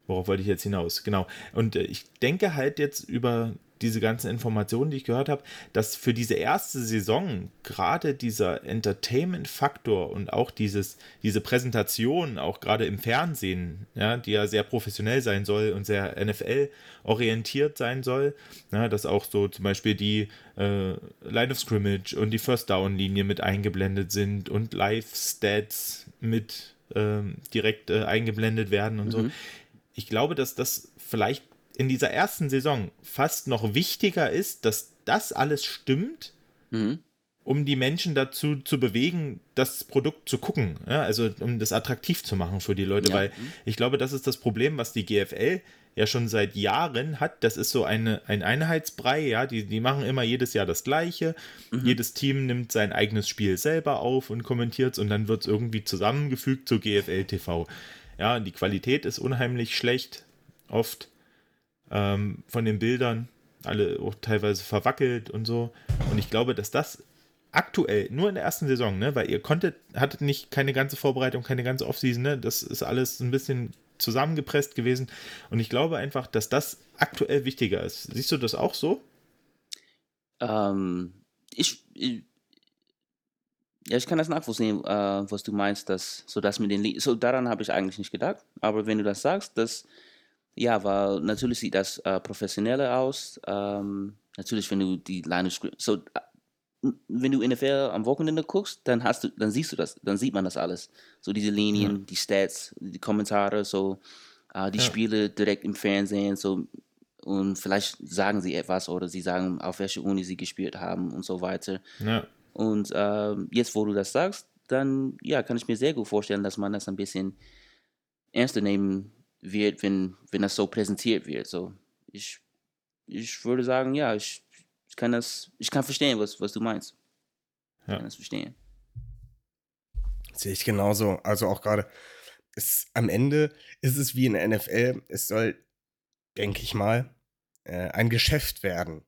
Speaker 4: worauf wollte ich jetzt hinaus? Genau. Und äh, ich denke halt jetzt über diese ganzen Informationen, die ich gehört habe, dass für diese erste Saison gerade dieser Entertainment-Faktor und auch dieses, diese Präsentation, auch gerade im Fernsehen, ja, die ja sehr professionell sein soll und sehr NFL-orientiert sein soll, ja, dass auch so zum Beispiel die äh, Line of Scrimmage und die First Down-Linie mit eingeblendet sind und Live-Stats mit ähm, direkt äh, eingeblendet werden und so.
Speaker 5: Mhm.
Speaker 4: Ich glaube, dass das vielleicht in dieser ersten Saison fast noch wichtiger ist, dass das alles stimmt,
Speaker 5: Mhm.
Speaker 4: um die Menschen dazu zu bewegen, das Produkt zu gucken. Ja, also um das attraktiv zu machen für die Leute,
Speaker 5: Ja.
Speaker 4: weil ich glaube, das ist das Problem, was die GFL ja schon seit Jahren hat. Das ist so eine, ein Einheitsbrei, ja, die, die machen immer jedes Jahr das Gleiche. Jedes Team nimmt sein eigenes Spiel selber auf und kommentiert es und dann wird es irgendwie zusammengefügt zu GFL TV. Ja, die Qualität ist unheimlich schlecht, oft ähm, von den Bildern, alle auch teilweise verwackelt und so. Und ich glaube, dass das aktuell nur in der ersten Saison, ne, weil ihr konntet, hattet nicht keine ganze Vorbereitung, keine ganze Offseason, ne, das ist alles ein bisschen zusammengepresst gewesen. Und ich glaube einfach, dass das aktuell wichtiger ist. Siehst du das auch so?
Speaker 5: Ähm, ich, ich, ja, ich kann das nachvollziehen, äh, was du meinst, dass so das mit den Li so daran habe ich eigentlich nicht gedacht, aber wenn du das sagst, das ja, weil natürlich sieht das äh, professioneller aus. Ähm, natürlich, wenn du die Line so äh, wenn du NFL am Wochenende guckst, dann hast du, dann siehst du das, dann sieht man das alles. So diese Linien, die Stats, die Kommentare, so äh, die
Speaker 4: Ja.
Speaker 5: Spiele direkt im Fernsehen, so und vielleicht sagen sie etwas oder sie sagen, auf welche Uni sie gespielt haben und so weiter.
Speaker 4: Ja.
Speaker 5: Und ähm, jetzt, wo du das sagst, dann ja, kann ich mir sehr gut vorstellen, dass man das ein bisschen ernster nehmen wird, wenn, wenn das so präsentiert wird. So, ich, ich würde sagen, ja, ich, ich kann das, ich kann verstehen, was, was du meinst. Ich
Speaker 4: Ja.
Speaker 5: kann das verstehen.
Speaker 3: Sehe ich genauso. Also auch gerade, es, am Ende ist es wie in der NFL, es soll, denke ich mal, äh, ein Geschäft werden,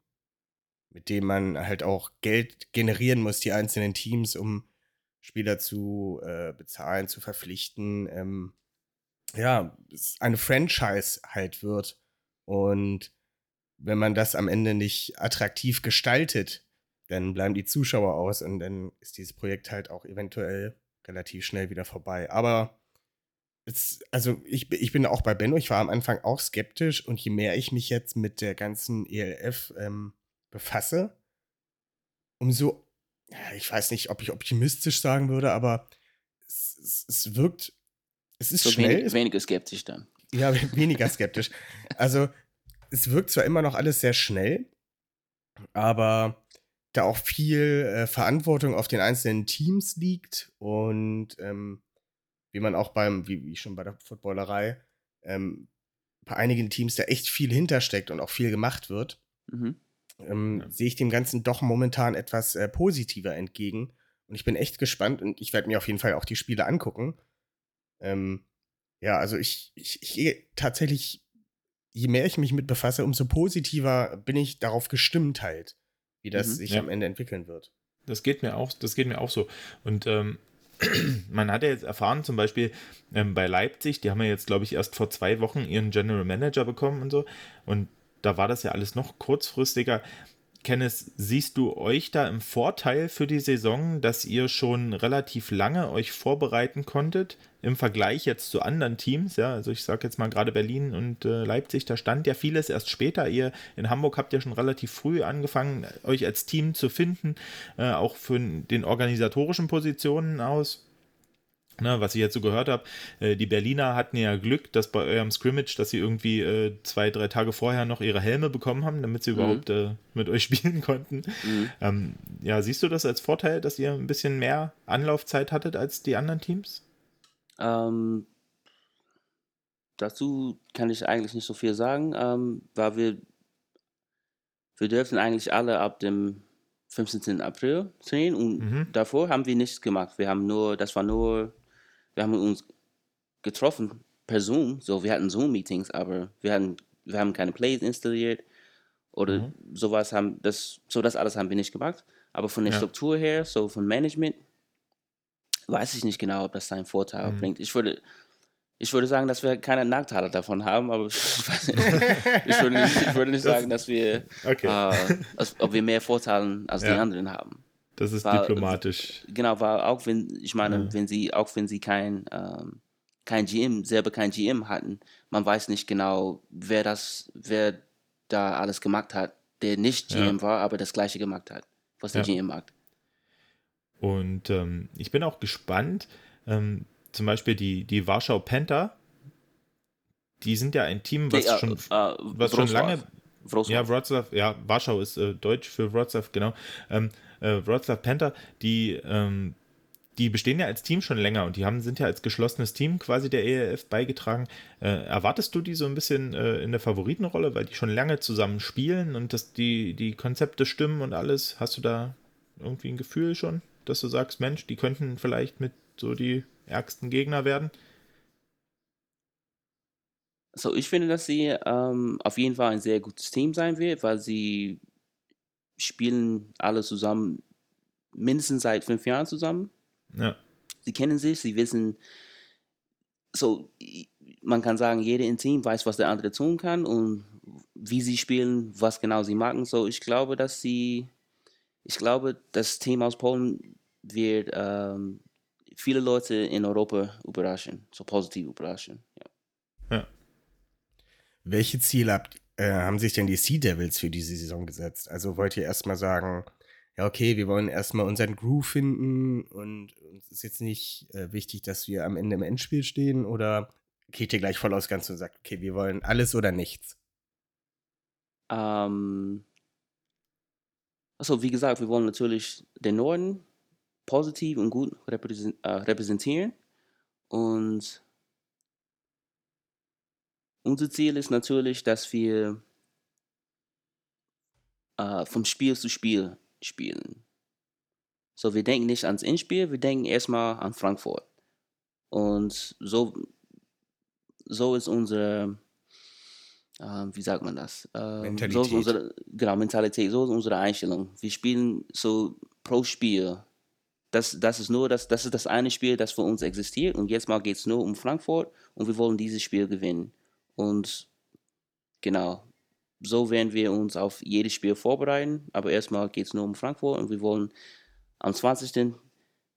Speaker 3: mit dem man halt auch Geld generieren muss, die einzelnen Teams, um Spieler zu äh, bezahlen, zu verpflichten. Ähm, ja, eine Franchise halt wird. Und wenn man das am Ende nicht attraktiv gestaltet, dann bleiben die Zuschauer aus und dann ist dieses Projekt halt auch eventuell relativ schnell wieder vorbei. Aber es, also ich, ich bin auch bei Benno, ich war am Anfang auch skeptisch und je mehr ich mich jetzt mit der ganzen ELF ähm, befasse, umso, ich weiß nicht, ob ich optimistisch sagen würde, aber es, es, es wirkt, es ist
Speaker 5: So
Speaker 3: schnell,
Speaker 5: wenig, weniger skeptisch dann.
Speaker 3: ja, weniger skeptisch. Also, es wirkt zwar immer noch alles sehr schnell, aber da auch viel äh, Verantwortung auf den einzelnen Teams liegt und ähm, wie man auch beim, wie, wie schon bei der Footballerei, ähm, bei einigen Teams da echt viel hintersteckt und auch viel gemacht wird,
Speaker 5: Mhm.
Speaker 3: Ähm,
Speaker 4: Ja.
Speaker 3: sehe ich dem Ganzen doch momentan etwas äh, positiver entgegen. Und ich bin echt gespannt und ich werde mir auf jeden Fall auch die Spiele angucken. Ähm, ja, also ich, ich, ich gehe tatsächlich, je mehr ich mich mit befasse, umso positiver bin ich darauf gestimmt halt, wie das
Speaker 5: Mhm.
Speaker 3: sich
Speaker 4: Ja.
Speaker 3: am Ende entwickeln wird.
Speaker 4: Das geht mir auch, das geht mir auch so. Und ähm, man hat ja jetzt erfahren, zum Beispiel ähm, bei Leipzig, die haben ja jetzt, glaube ich, erst vor zwei Wochen ihren General Manager bekommen und so. Und da war das ja alles noch kurzfristiger. Kenneth, siehst du euch da im Vorteil für die Saison, dass ihr schon relativ lange euch vorbereiten konntet im Vergleich jetzt zu anderen Teams? Ja, also ich sage jetzt mal gerade Berlin und äh, Leipzig, da stand ja vieles erst später. Ihr in Hamburg habt ja schon relativ früh angefangen, euch als Team zu finden, äh, auch für den organisatorischen Positionen aus. Ne, was ich jetzt so gehört habe, äh, die Berliner hatten ja Glück, dass bei eurem Scrimmage, dass sie irgendwie äh, zwei, drei Tage vorher noch ihre Helme bekommen haben, damit sie
Speaker 5: Mhm.
Speaker 4: überhaupt äh, mit euch spielen konnten.
Speaker 5: Mhm.
Speaker 4: Ähm, ja, siehst du das als Vorteil, dass ihr ein bisschen mehr Anlaufzeit hattet als die anderen Teams?
Speaker 5: Ähm, dazu kann ich eigentlich nicht so viel sagen, ähm, weil wir, wir dürfen eigentlich alle ab dem 15. April trainieren und
Speaker 4: Mhm.
Speaker 5: davor haben wir nichts gemacht. Wir haben nur, das war nur, wir haben uns getroffen per Zoom, so wir hatten Zoom-Meetings, aber wir hatten, wir haben keine Plays installiert oder
Speaker 4: Mhm.
Speaker 5: sowas haben, das, so das alles haben wir nicht gemacht. Aber von der
Speaker 4: Ja.
Speaker 5: Struktur her, so von Management, weiß ich nicht genau, ob das seinen Vorteil
Speaker 4: Mhm.
Speaker 5: bringt. Ich würde, ich würde sagen, dass wir keine Nachteile davon haben, aber ich, weiß nicht. ich, würde, nicht, ich würde nicht
Speaker 4: Das-
Speaker 5: sagen, dass wir,
Speaker 4: Okay,
Speaker 5: äh, als, ob wir mehr Vorteile als die
Speaker 4: Ja.
Speaker 5: anderen haben.
Speaker 4: Das ist
Speaker 5: war-
Speaker 4: diplomatisch.
Speaker 5: Genau, weil auch wenn, ich meine,
Speaker 4: Ja.
Speaker 5: wenn sie, auch wenn sie kein, ähm, kein GM, selber kein GM hatten, man weiß nicht genau, wer das, wer da alles gemacht hat, der nicht
Speaker 4: Ja.
Speaker 5: GM war, aber das gleiche gemacht hat, was der
Speaker 4: Ja.
Speaker 5: GM macht.
Speaker 4: Und ähm, ich bin auch gespannt, ähm, zum Beispiel die, die Warschau Panther, die sind ja ein Team, was
Speaker 5: äh,
Speaker 4: schon,
Speaker 5: äh,
Speaker 4: was schon lange
Speaker 5: Wrocław.
Speaker 4: Ja, Wrocław, ja, Warschau ist äh, Deutsch für Wrocław, genau. Ähm, äh, Wrocław Panther, die, ähm, die bestehen ja als Team schon länger und die haben, sind ja als geschlossenes Team quasi der ELF beigetragen. Äh, erwartest du die so ein bisschen äh, in der Favoritenrolle, weil die schon lange zusammen spielen und dass die, die Konzepte stimmen und alles? Hast du da irgendwie ein Gefühl schon, dass du sagst, Mensch, die könnten vielleicht mit so die ärgsten Gegner werden?
Speaker 5: So, ich finde, dass sie ähm, auf jeden Fall ein sehr gutes Team sein wird, weil sie spielen alle zusammen mindestens seit fünf Jahren zusammen.
Speaker 4: Ja,
Speaker 5: Sie kennen sich, sie wissen, so, man kann sagen, jeder im Team weiß, was der andere tun kann und wie sie spielen, was genau sie machen. So, ich glaube, dass sie, ich glaube, das Team aus Polen wird ähm, viele Leute in Europa überraschen, so positiv überraschen. Ja.
Speaker 3: Welche Ziele habt, äh, haben sich denn die Sea Devils für diese Saison gesetzt? Also wollt ihr erstmal sagen, ja, okay, wir wollen erstmal unseren Groove finden und uns ist jetzt nicht äh, wichtig, dass wir am Ende im Endspiel stehen oder geht ihr gleich voll aus Ganze und sagt, okay, wir wollen alles oder nichts?
Speaker 5: Ähm, also wie gesagt, wir wollen natürlich den Norden positiv und gut äh, repräsentieren. Und unser Ziel ist natürlich, dass wir äh, vom Spiel zu Spiel spielen. So, wir denken nicht ans Endspiel, wir denken erstmal an Frankfurt. Und so, so ist unsere, äh, wie sagt man das? Ähm,
Speaker 3: Mentalität.
Speaker 5: So ist unsere, genau, Mentalität, so ist unsere Einstellung. Wir spielen so pro Spiel. Das, das ist nur das, das ist das eine Spiel, das für uns existiert. Und jetzt mal geht es nur um Frankfurt und wir wollen dieses Spiel gewinnen. Und genau, so werden wir uns auf jedes Spiel vorbereiten. Aber erstmal geht es nur um Frankfurt und wir wollen am 20.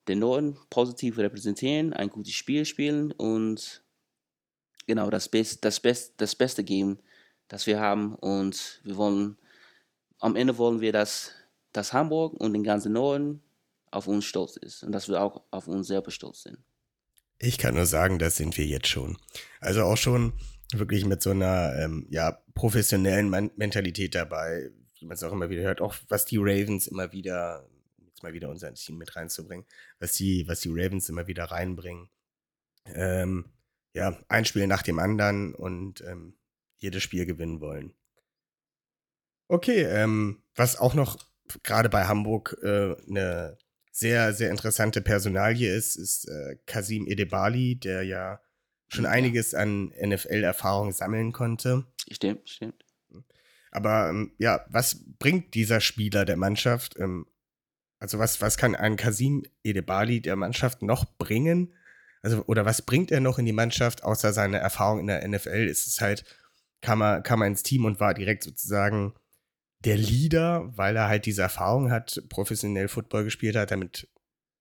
Speaker 5: den Norden positiv repräsentieren, ein gutes Spiel spielen und genau das, Best, das, Best, das Beste geben, das wir haben. Und wir wollen, am Ende wollen wir, dass, dass Hamburg und den ganzen Norden auf uns stolz ist und dass wir auch auf uns selber stolz sind.
Speaker 3: Ich kann nur sagen, das sind wir jetzt schon. Also auch schon wirklich mit so einer ähm, ja, professionellen Man Mentalität dabei, wie man es auch immer wieder hört, auch was die Ravens immer wieder, jetzt mal wieder unser Team mit reinzubringen, was die, was die Ravens immer wieder reinbringen. Ähm, ja, ein Spiel nach dem anderen und ähm, jedes Spiel gewinnen wollen. Okay, ähm, was auch noch gerade bei Hamburg äh, eine sehr, sehr interessante Personalie ist, ist äh, Kasim Edebali, der ja schon
Speaker 5: Ja.
Speaker 3: einiges an NFL-Erfahrung sammeln konnte.
Speaker 5: Stimmt, stimmt.
Speaker 3: Aber ähm, ja, was bringt dieser Spieler der Mannschaft? Ähm, also was, was kann ein Kasim Edebali der Mannschaft noch bringen? Also, oder was bringt er noch in die Mannschaft, außer seine Erfahrung in der NFL? Ist es halt, kam er, kam er ins Team und war direkt sozusagen der Leader, weil er halt diese Erfahrung hat, professionell Football gespielt hat, damit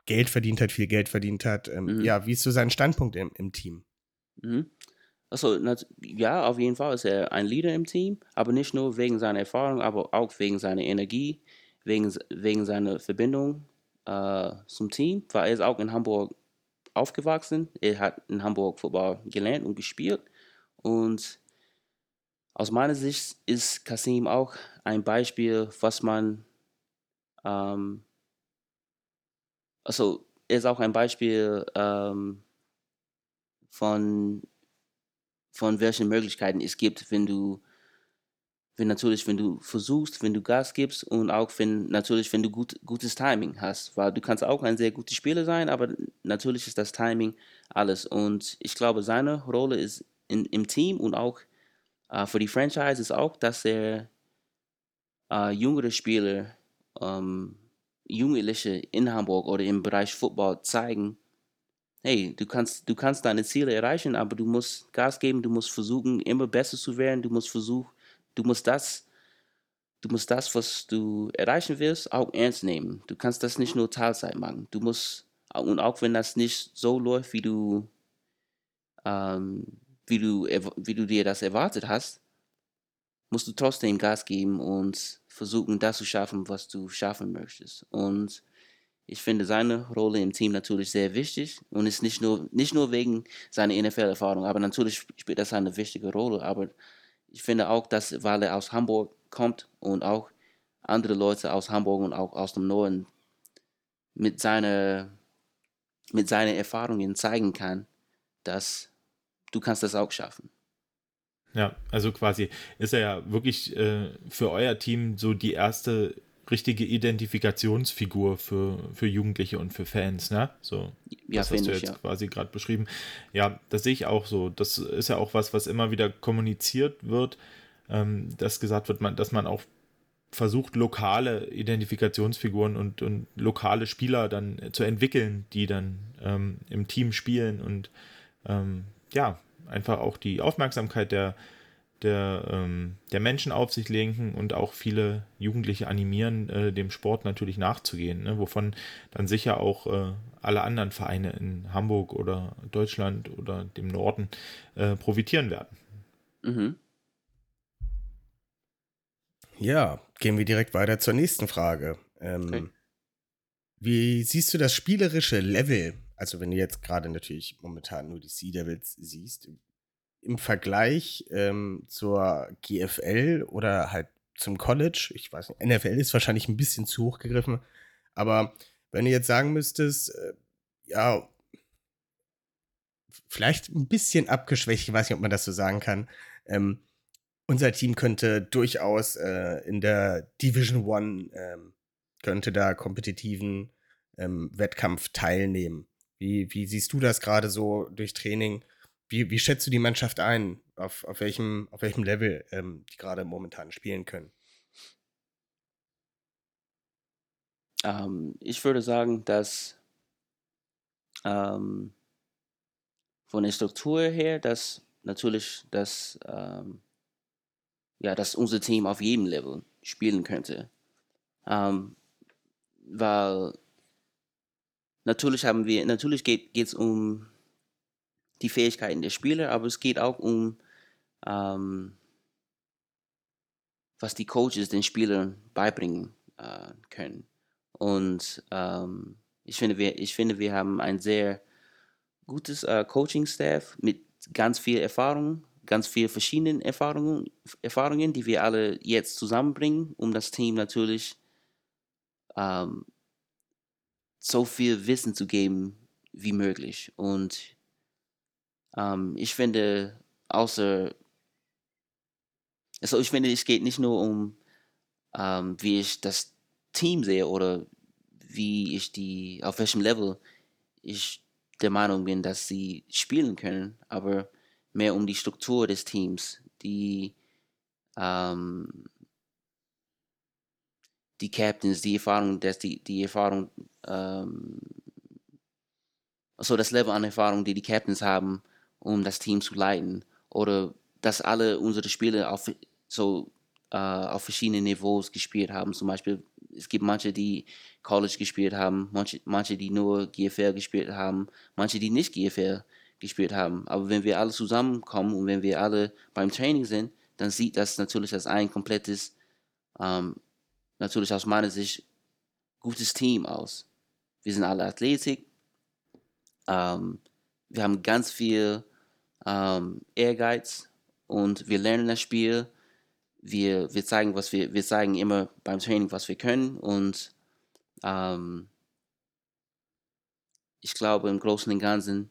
Speaker 3: Geld verdient hat, viel Geld verdient hat. Ähm,
Speaker 5: Mhm.
Speaker 3: Ja, wie ist so sein Standpunkt im, im Team?
Speaker 5: Mhm. Also, ja, auf jeden Fall ist er ein Leader im Team, aber nicht nur wegen seiner Erfahrung, aber auch wegen seiner Energie, wegen, wegen seiner Verbindung äh, zum Team, weil er ist auch in Hamburg aufgewachsen. Er hat in Hamburg Football gelernt und gespielt. Und aus meiner Sicht ist Kasim auch ein Beispiel, was man, ähm, also er ist auch ein Beispiel ähm, von, von welchen Möglichkeiten es gibt, wenn du, wenn natürlich, wenn du versuchst, wenn du Gas gibst und auch wenn, natürlich, wenn du gut, gutes Timing hast, weil du kannst auch ein sehr guter Spieler sein, aber natürlich ist das Timing alles. Und ich glaube, seine Rolle ist in, im Team und auch äh, für die Franchise ist auch, dass er äh, jüngere Spieler, ähm, Jugendliche in Hamburg oder im Bereich Football zeigen, hey, du kannst, du kannst deine Ziele erreichen, aber du musst Gas geben, du musst versuchen, immer besser zu werden, du musst versuchen, du musst das, du musst das, was du erreichen willst, auch ernst nehmen. Du kannst das nicht nur Teilzeit machen. Du musst, und auch wenn das nicht so läuft, wie du, ähm, wie du, wie du dir das erwartet hast, musst du trotzdem Gas geben und versuchen, das zu schaffen, was du schaffen möchtest. Und ich finde seine Rolle im Team natürlich sehr wichtig und ist nicht nur, nicht nur wegen seiner NFL-Erfahrung, aber natürlich spielt das eine wichtige Rolle. Aber ich finde auch, dass, weil er aus Hamburg kommt und auch andere Leute aus Hamburg und auch aus dem Norden mit seiner, mit seinen Erfahrungen zeigen kann, dass du kannst das auch schaffen.
Speaker 4: Ja, also quasi ist er ja wirklich äh, für euer Team so die erste richtige Identifikationsfigur für, für Jugendliche und für Fans, ne? So,
Speaker 5: Ja,
Speaker 4: das hast du
Speaker 5: finde ich,
Speaker 4: jetzt
Speaker 5: ja.
Speaker 4: quasi gerade beschrieben. Ja, das sehe ich auch so. Das ist ja auch was, was immer wieder kommuniziert wird, ähm, dass gesagt wird, man, dass man auch versucht, lokale Identifikationsfiguren und, und lokale Spieler dann zu entwickeln, die dann ähm, im Team spielen und ähm, ja, einfach auch die Aufmerksamkeit der, der, ähm, der Menschen auf sich lenken und auch viele Jugendliche animieren, äh, dem Sport natürlich nachzugehen, ne? wovon dann sicher auch äh, alle anderen Vereine in Hamburg oder Deutschland oder dem Norden äh, profitieren werden.
Speaker 5: Mhm.
Speaker 3: Ja, gehen wir direkt weiter zur nächsten Frage. Ähm,
Speaker 5: Okay.
Speaker 3: Wie siehst du das spielerische Level? Also wenn du jetzt gerade natürlich momentan nur die Sea Devils siehst, im Vergleich ähm, zur GFL oder halt zum College, ich weiß nicht, NFL ist wahrscheinlich ein bisschen zu hoch gegriffen, aber wenn du jetzt sagen müsstest, äh, ja, vielleicht ein bisschen abgeschwächt, ich weiß nicht, ob man das so sagen kann, ähm, unser Team könnte durchaus äh, in der Division One ähm, könnte da kompetitiven ähm, Wettkampf teilnehmen. Wie, wie siehst du das gerade so durch Training? Wie, wie schätzt du die Mannschaft ein? Auf, auf, welchem, auf welchem Level ähm, die gerade momentan spielen können?
Speaker 5: Ähm, ich würde sagen, dass ähm, von der Struktur her, dass natürlich, dass, ähm, ja, dass unser Team auf jedem Level spielen könnte. Ähm, weil natürlich haben wir, natürlich geht es um die Fähigkeiten der Spieler, aber es geht auch um, ähm, was die Coaches den Spielern beibringen äh, können. Und ähm, ich, finde, wir, ich finde, wir haben ein sehr gutes äh, Coaching-Staff mit ganz viel Erfahrung, ganz viel verschiedenen Erfahrungen, Erfahrungen, die wir alle jetzt zusammenbringen, um das Team natürlich ähm, so viel Wissen zu geben wie möglich. Und ähm, ich finde, außer, also ich finde, es geht nicht nur um, ähm, wie ich das Team sehe oder wie ich die, auf welchem Level ich der Meinung bin, dass sie spielen können, aber mehr um die Struktur des Teams, die ähm, die Captains, die Erfahrung, dass die, die Erfahrung, ähm, also das Level an Erfahrung, die die Captains haben, um das Team zu leiten. Oder dass alle unsere Spieler auf, so, äh, auf verschiedenen Niveaus gespielt haben. Zum Beispiel, es gibt manche, die College gespielt haben, manche, manche die nur GFL gespielt haben, manche, die nicht GFL gespielt haben. Aber wenn wir alle zusammenkommen und wenn wir alle beim Training sind, dann sieht das natürlich als ein komplettes, ähm, natürlich aus meiner Sicht, gutes Team aus. Wir sind alle Athletik. Ähm, wir haben ganz viel ähm, Ehrgeiz und wir lernen das Spiel. Wir, wir zeigen, was wir, wir zeigen immer beim Training, was wir können und ähm, ich glaube im Großen und Ganzen,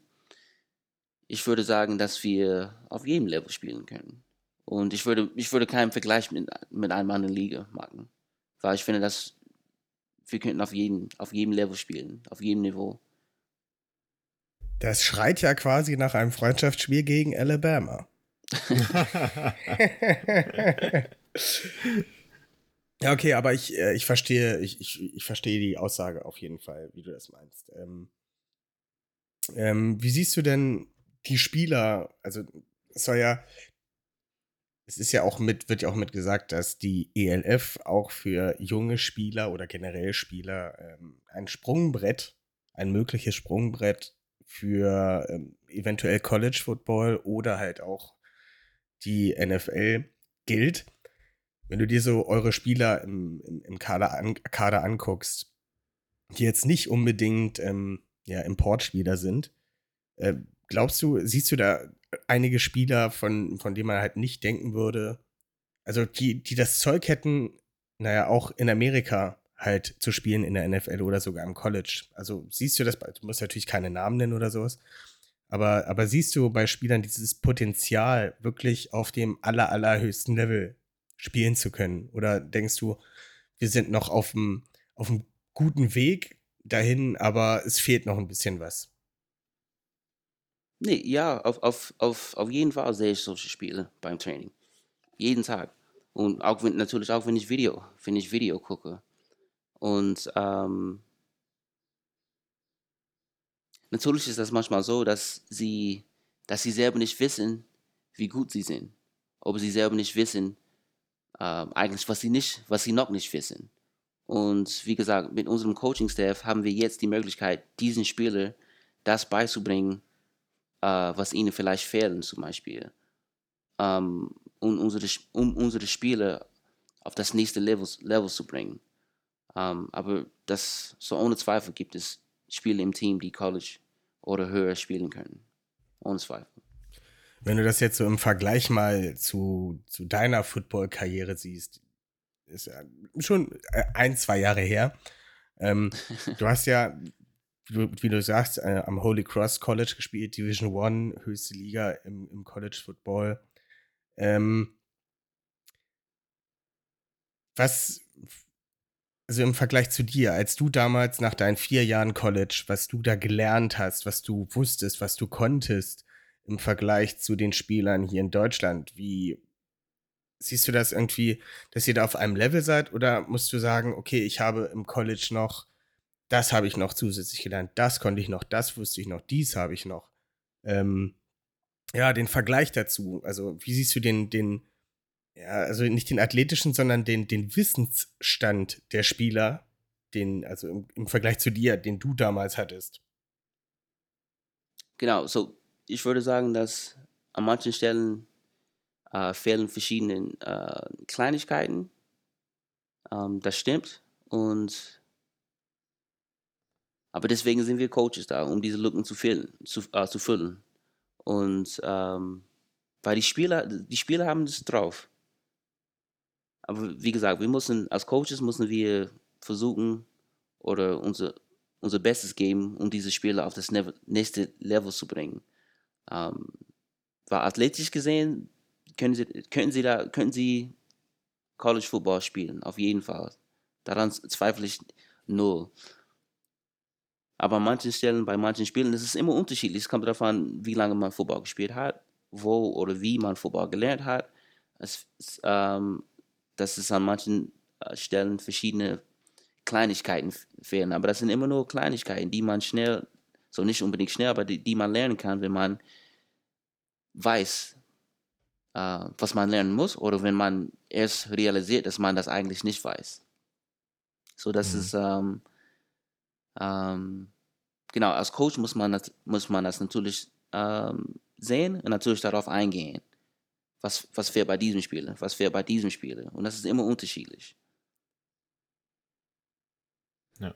Speaker 5: ich würde sagen, dass wir auf jedem Level spielen können. Und ich würde, ich würde keinen Vergleich mit, mit einem anderen Liga machen. Weil ich finde, dass wir könnten auf jedem, auf jedem Level spielen, auf jedem Niveau.
Speaker 3: Das schreit ja quasi nach einem Freundschaftsspiel gegen Alabama. ja, okay, aber ich, äh, ich verstehe, ich, ich, ich verstehe die Aussage auf jeden Fall, wie du das meinst. Ähm, ähm, wie siehst du denn die Spieler? Also, es soll ja, es ist ja auch mit, wird ja auch mit gesagt, dass die ELF auch für junge Spieler oder generell Spieler ähm, ein Sprungbrett, ein mögliches Sprungbrett für ähm, eventuell College Football oder halt auch die NFL gilt. Wenn du dir so eure Spieler im, im, im Kader, an, Kader anguckst, die jetzt nicht unbedingt ähm, ja, Importspieler sind, äh, glaubst du, siehst du da einige Spieler, von, von denen man halt nicht denken würde, also die, die das Zeug hätten, naja, auch in Amerika halt zu spielen in der NFL oder sogar im College. Also siehst du das, du musst natürlich keine Namen nennen oder sowas, aber, aber siehst du bei Spielern dieses Potenzial, wirklich auf dem aller, allerhöchsten Level spielen zu können? Oder denkst du, wir sind noch auf einem, auf einem guten Weg dahin, aber es fehlt noch ein bisschen was?
Speaker 5: Nee, ja, auf, auf, auf, auf jeden Fall sehe ich solche Spiele beim Training. Jeden Tag. Und auch wenn, natürlich auch wenn ich Video, wenn ich Video gucke. Und ähm, natürlich ist das manchmal so, dass sie, dass sie selber nicht wissen, wie gut sie sind. Ob sie selber nicht wissen, ähm, eigentlich, was sie nicht, was sie noch nicht wissen. Und wie gesagt, mit unserem Coaching-Staff haben wir jetzt die Möglichkeit, diesen Spieler das beizubringen, äh, was ihnen vielleicht fehlen, zum Beispiel. Ähm, um, unsere, um unsere Spieler auf das nächste Level, Level zu bringen. Um, ähm, aber das, so ohne Zweifel gibt es Spieler im Team, die College oder höher spielen können. Ohne Zweifel.
Speaker 3: Wenn du das jetzt so im Vergleich mal zu, zu deiner Football-Karriere siehst, ist ja schon äh, ein, zwei Jahre her. Ähm, du hast ja, wie, wie du sagst, äh, am Holy Cross College gespielt, Division One, höchste Liga im, im College Football. Ähm, was, also im Vergleich zu dir, als du damals nach deinen vier Jahren College, was du da gelernt hast, was du wusstest, was du konntest, im Vergleich zu den Spielern hier in Deutschland, wie siehst du das irgendwie, dass ihr da auf einem Level seid oder musst du sagen, okay, ich habe im College noch, das habe ich noch zusätzlich gelernt, das konnte ich noch, das wusste ich noch, dies habe ich noch. Ähm, ja, den Vergleich dazu. Also, wie siehst du den, den, ja, also nicht den athletischen, sondern den, den Wissensstand der Spieler, den, also im, im Vergleich zu dir, den du damals hattest?
Speaker 5: Genau, so ich würde sagen, dass an manchen Stellen äh, fehlen verschiedene äh, Kleinigkeiten. Ähm, das stimmt. Und aber deswegen sind wir Coaches da, um diese Lücken zu füllen. Zu, äh, zu füllen. Und ähm, weil die Spieler, die Spieler haben das drauf. Aber wie gesagt, wir müssen als Coaches müssen wir versuchen oder unser, unser Bestes geben, um diese Spieler auf das nächste Level zu bringen. Ähm, weil athletisch gesehen können sie, können sie da, können sie College Football spielen, auf jeden Fall. Daran zweifle ich null. Aber an manchen Stellen, bei manchen Spielen, ist es immer unterschiedlich. Es kommt darauf an, wie lange man Football gespielt hat, wo oder wie man Football gelernt hat. Es, es, ähm, dass es an manchen äh, Stellen verschiedene Kleinigkeiten fehlen. Aber das sind immer nur Kleinigkeiten, die man schnell, so nicht unbedingt schnell, aber die, die man lernen kann, wenn man weiß, äh, was man lernen muss oder wenn man erst realisiert, dass man das eigentlich nicht weiß. So, das mhm. ist, ähm, ähm, genau, als Coach muss man das, muss man das natürlich ähm, sehen und natürlich darauf eingehen. Was, was fehlt bei diesem Spieler, was fehlt bei diesem Spieler. Und das ist immer unterschiedlich.
Speaker 4: Ja.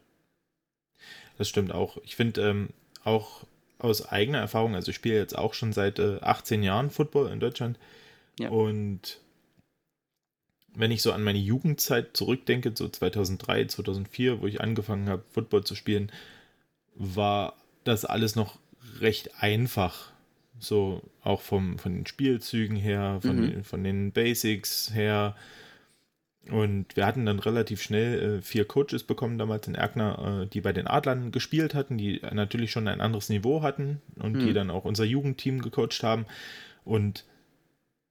Speaker 4: Das stimmt auch. Ich finde ähm, auch aus eigener Erfahrung, also ich spiele jetzt auch schon seit äh, 18 Jahren Football in Deutschland. Ja. Und wenn ich so an meine Jugendzeit zurückdenke, so 2003, 2004, wo ich angefangen habe, Football zu spielen, war das alles noch recht einfach. So auch vom, von den Spielzügen her, von, mhm. den, von den Basics her. Und wir hatten dann relativ schnell äh, vier Coaches bekommen, damals in Erkner, äh, die bei den Adlern gespielt hatten, die natürlich schon ein anderes Niveau hatten und mhm. die dann auch unser Jugendteam gecoacht haben. Und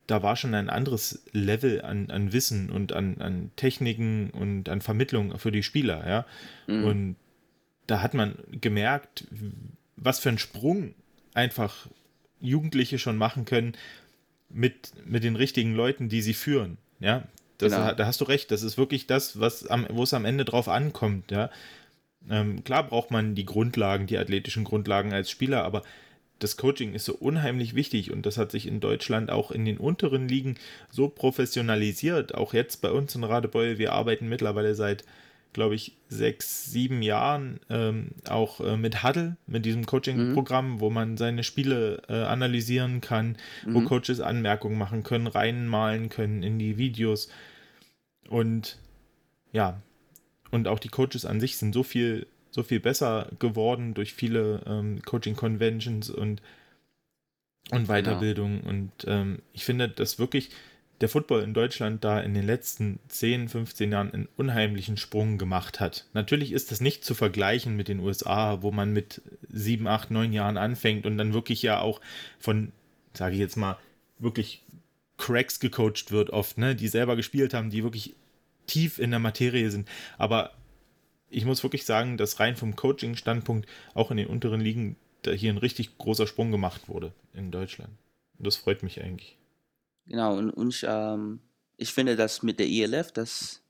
Speaker 4: da war schon ein anderes Level an, an Wissen und an, an Techniken und an Vermittlung für die Spieler, ja. Mhm. Und da hat man gemerkt, was für einen Sprung einfach Jugendliche schon machen können mit, mit den richtigen Leuten, die sie führen, ja. Das, genau. Da hast du recht, das ist wirklich das, was am, wo es am Ende drauf ankommt, ja. Ähm, klar braucht man die Grundlagen, die athletischen Grundlagen als Spieler, aber das Coaching ist so unheimlich wichtig und das hat sich in Deutschland auch in den unteren Ligen so professionalisiert. Auch jetzt bei uns in Radebeul, wir arbeiten mittlerweile seit, glaube ich, sechs, sieben Jahren ähm, auch äh, mit Huddle, mit diesem Coaching-Programm, mhm. wo man seine Spiele äh, analysieren kann, mhm. wo Coaches Anmerkungen machen können, reinmalen können in die Videos. Und ja, und auch die Coaches an sich sind so viel so viel besser geworden durch viele ähm, Coaching-Conventions und, und Weiterbildung. Genau. Und ähm, ich finde, dass wirklich der Football in Deutschland da in den letzten 10, 15 Jahren einen unheimlichen Sprung gemacht hat. Natürlich ist das nicht zu vergleichen mit den USA, wo man mit 7, 8, 9 Jahren anfängt und dann wirklich ja auch von, sage ich jetzt mal, wirklich Cracks gecoacht wird oft, ne, die selber gespielt haben, die wirklich tief in der Materie sind. Aber ich muss wirklich sagen, dass rein vom Coaching-Standpunkt auch in den unteren Ligen da hier ein richtig großer Sprung gemacht wurde in Deutschland. Und das freut mich eigentlich.
Speaker 5: Genau, und, und ich, ähm, ich finde, dass mit der ELF, dass,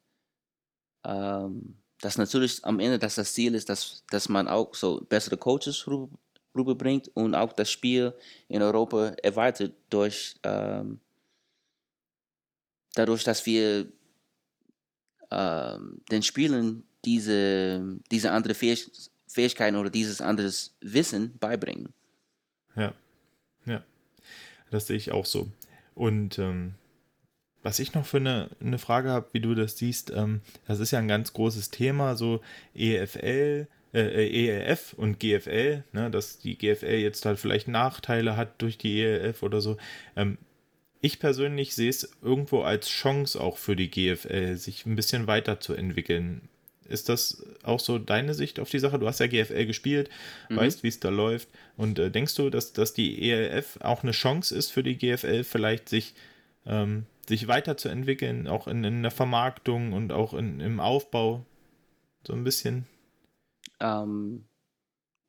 Speaker 5: ähm, dass natürlich am Ende dass das Ziel ist, dass, dass man auch so bessere Coaches rüber, rüberbringt und auch das Spiel in Europa erweitert durch ähm, dadurch, dass wir ähm, den Spielen diese, diese andere Fähig Fähigkeiten oder dieses anderes Wissen beibringen.
Speaker 4: Ja, ja, das sehe ich auch so. Und ähm, was ich noch für eine, eine Frage habe, wie du das siehst, ähm, das ist ja ein ganz großes Thema, so EFL, äh, ELF und GFL, ne, dass die GFL jetzt halt vielleicht Nachteile hat durch die ELF oder so. Ähm, ich persönlich sehe es irgendwo als Chance auch für die GFL, sich ein bisschen weiterzuentwickeln. Ist das auch so deine Sicht auf die Sache? Du hast ja GFL gespielt, mhm. weißt, wie es da läuft. Und äh, denkst du, dass, dass die ELF auch eine Chance ist für die GFL, vielleicht sich, ähm, sich weiterzuentwickeln, auch in, in der Vermarktung und auch in, im Aufbau? So ein bisschen?
Speaker 5: Ähm,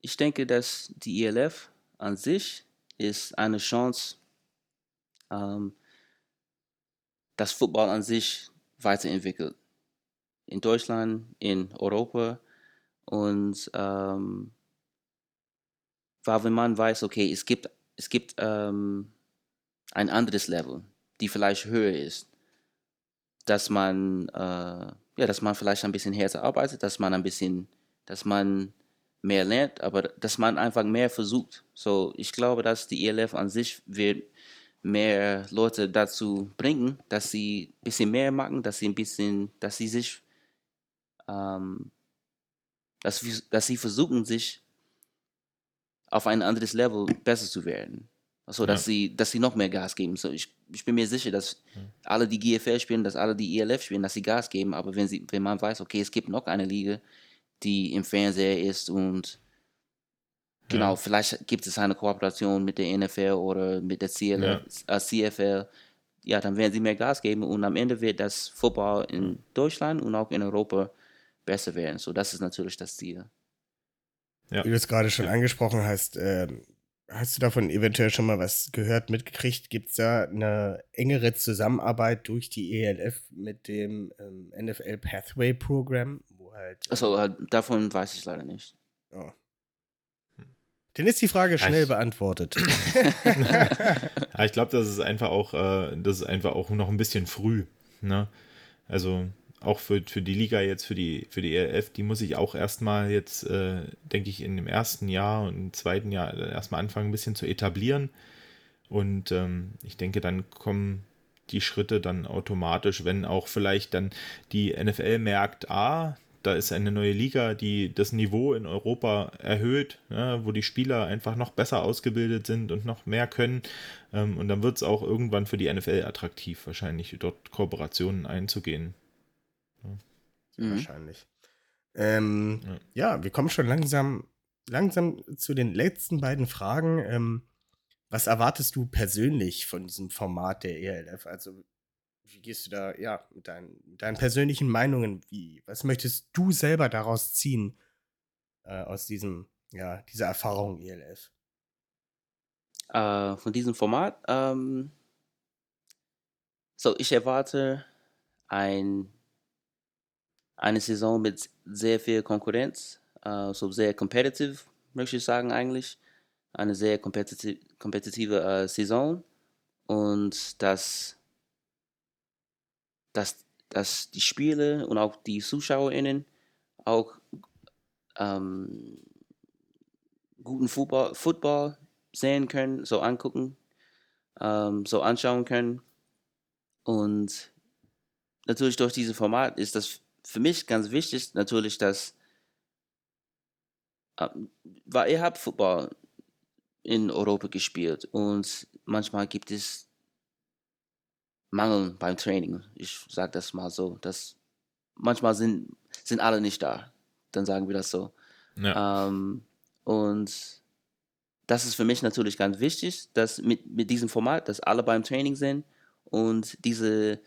Speaker 5: ich denke, dass die ELF an sich ist eine Chance, ähm, das Football an sich weiterentwickelt. In Deutschland, in Europa. Und ähm, weil wenn man weiß, okay, es gibt, es gibt ähm, ein anderes Level, die vielleicht höher ist, dass man, äh, ja, dass man vielleicht ein bisschen härter arbeitet, dass man ein bisschen, dass man mehr lernt, aber dass man einfach mehr versucht. So, ich glaube, dass die ELF an sich wird mehr Leute dazu bringen, dass sie ein bisschen mehr machen, dass sie ein bisschen, dass sie sich, ähm, dass, dass sie versuchen, sich auf ein anderes Level besser zu werden. Also, dass, ja. sie, dass sie noch mehr Gas geben. So, ich, ich bin mir sicher, dass ja. alle, die GFL spielen, dass alle, die ELF spielen, dass sie Gas geben. Aber wenn, sie, wenn man weiß, okay, es gibt noch eine Liga, die im Fernseher ist und Genau, ja. vielleicht gibt es eine Kooperation mit der NFL oder mit der CL, ja. äh, CFL. Ja, dann werden sie mehr Gas geben und am Ende wird das Football in Deutschland und auch in Europa besser werden. So, das ist natürlich das Ziel.
Speaker 3: Ja. Wie du es gerade schon angesprochen hast, äh, hast du davon eventuell schon mal was gehört, mitgekriegt? Gibt es da eine engere Zusammenarbeit durch die ELF mit dem ähm, NFL Pathway Program? Wo
Speaker 5: halt, äh, also äh, davon weiß ich leider nicht.
Speaker 3: Oh. Dann ist die Frage schnell ich, beantwortet.
Speaker 4: ja, ich glaube, das ist einfach auch, äh, das ist einfach auch noch ein bisschen früh. Ne? Also auch für, für die Liga jetzt, für die, für die ELF, die muss ich auch erstmal jetzt, äh, denke ich, in dem ersten Jahr und im zweiten Jahr erstmal anfangen, ein bisschen zu etablieren. Und ähm, ich denke, dann kommen die Schritte dann automatisch, wenn auch vielleicht dann die NFL merkt, ah, da ist eine neue Liga, die das Niveau in Europa erhöht, ja, wo die Spieler einfach noch besser ausgebildet sind und noch mehr können. Ähm, und dann wird es auch irgendwann für die NFL attraktiv, wahrscheinlich dort Kooperationen einzugehen.
Speaker 3: Mhm. Wahrscheinlich. Ähm, ja. ja. wir kommen schon langsam, langsam zu den letzten beiden Fragen. Ähm, was erwartest du persönlich von diesem Format der ELF? Also wie gehst du da, ja, mit deinen, mit deinen persönlichen Meinungen, wie, was möchtest du selber daraus ziehen, äh, aus diesem, ja, dieser Erfahrung ELF?
Speaker 5: Äh, von diesem Format? Ähm, so, ich erwarte ein, eine Saison mit sehr viel Konkurrenz, äh, so sehr competitive, möchte ich sagen eigentlich. Eine sehr kompetitive, äh, Saison und das dass, dass die Spiele und auch die ZuschauerInnen auch ähm, guten Football, Football sehen können, so angucken, ähm, so anschauen können. Und natürlich durch dieses Format ist das für mich ganz wichtig, natürlich, dass, ähm, weil ihr habt Football in Europa gespielt und manchmal gibt es Mangel beim Training. Ich sage das mal so. Dass manchmal sind, sind alle nicht da. Dann sagen wir das so. Ja. Ähm, und das ist für mich natürlich ganz wichtig, dass mit, mit diesem Format, dass alle beim Training sind und diese,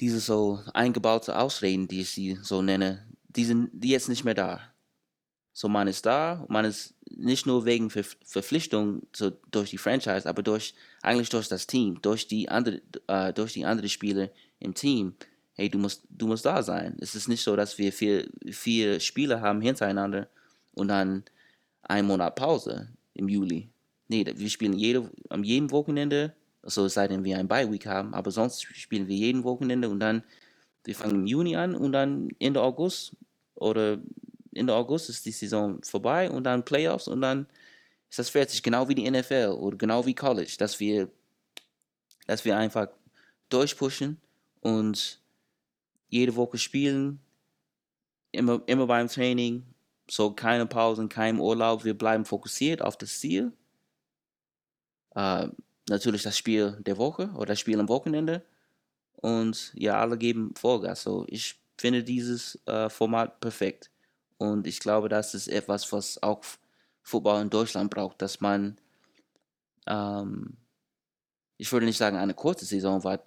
Speaker 5: diese so eingebaute Ausreden, die ich sie so nenne, die sind jetzt nicht mehr da. So man ist da, man ist nicht nur wegen Ver Verpflichtung so durch die Franchise, aber durch eigentlich durch das Team, durch die andere, äh, durch die anderen Spieler im Team. Hey, du musst, du musst da sein. Es ist nicht so, dass wir vier, vier Spiele haben hintereinander und dann einen Monat Pause im Juli. Nee, wir spielen jede, am jedem Wochenende, also es sei denn, wir ein Bye-Week haben, aber sonst spielen wir jeden Wochenende und dann, wir fangen im Juni an und dann Ende August oder Ende August ist die Saison vorbei und dann Playoffs und dann ist das fertig. Genau wie die NFL oder genau wie College, dass wir, dass wir einfach durchpushen und jede Woche spielen, immer, immer beim Training, so keine Pausen, kein Urlaub. Wir bleiben fokussiert auf das Ziel. Uh, natürlich das Spiel der Woche oder das Spiel am Wochenende. Und ja, alle geben Vollgas. So, ich finde dieses äh, Format perfekt. Und ich glaube, das ist etwas, was auch Football in Deutschland braucht, dass man, ähm, ich würde nicht sagen eine kurze Saison, weil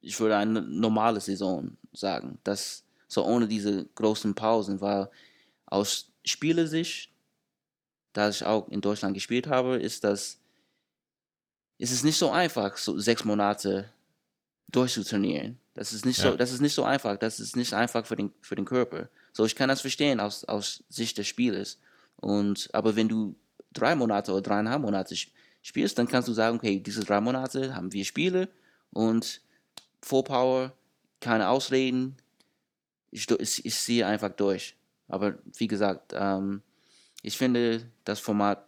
Speaker 5: ich würde eine normale Saison sagen, dass so ohne diese großen Pausen, weil aus Spielersicht, da ich auch in Deutschland gespielt habe, ist das, ist es nicht so einfach, so sechs Monate durchzutrainieren. Das ist nicht
Speaker 4: Ja.
Speaker 5: so, das ist nicht so einfach. Das ist nicht einfach für den, für den Körper. So, ich kann das verstehen aus, aus Sicht des Spielers. Und, aber wenn du drei Monate oder dreieinhalb Monate sp- spielst, dann kannst du sagen, okay, diese drei Monate haben wir Spiele und Full Power, keine Ausreden. Ich, ich, ich ziehe einfach durch. Aber wie gesagt, ähm, ich finde das Format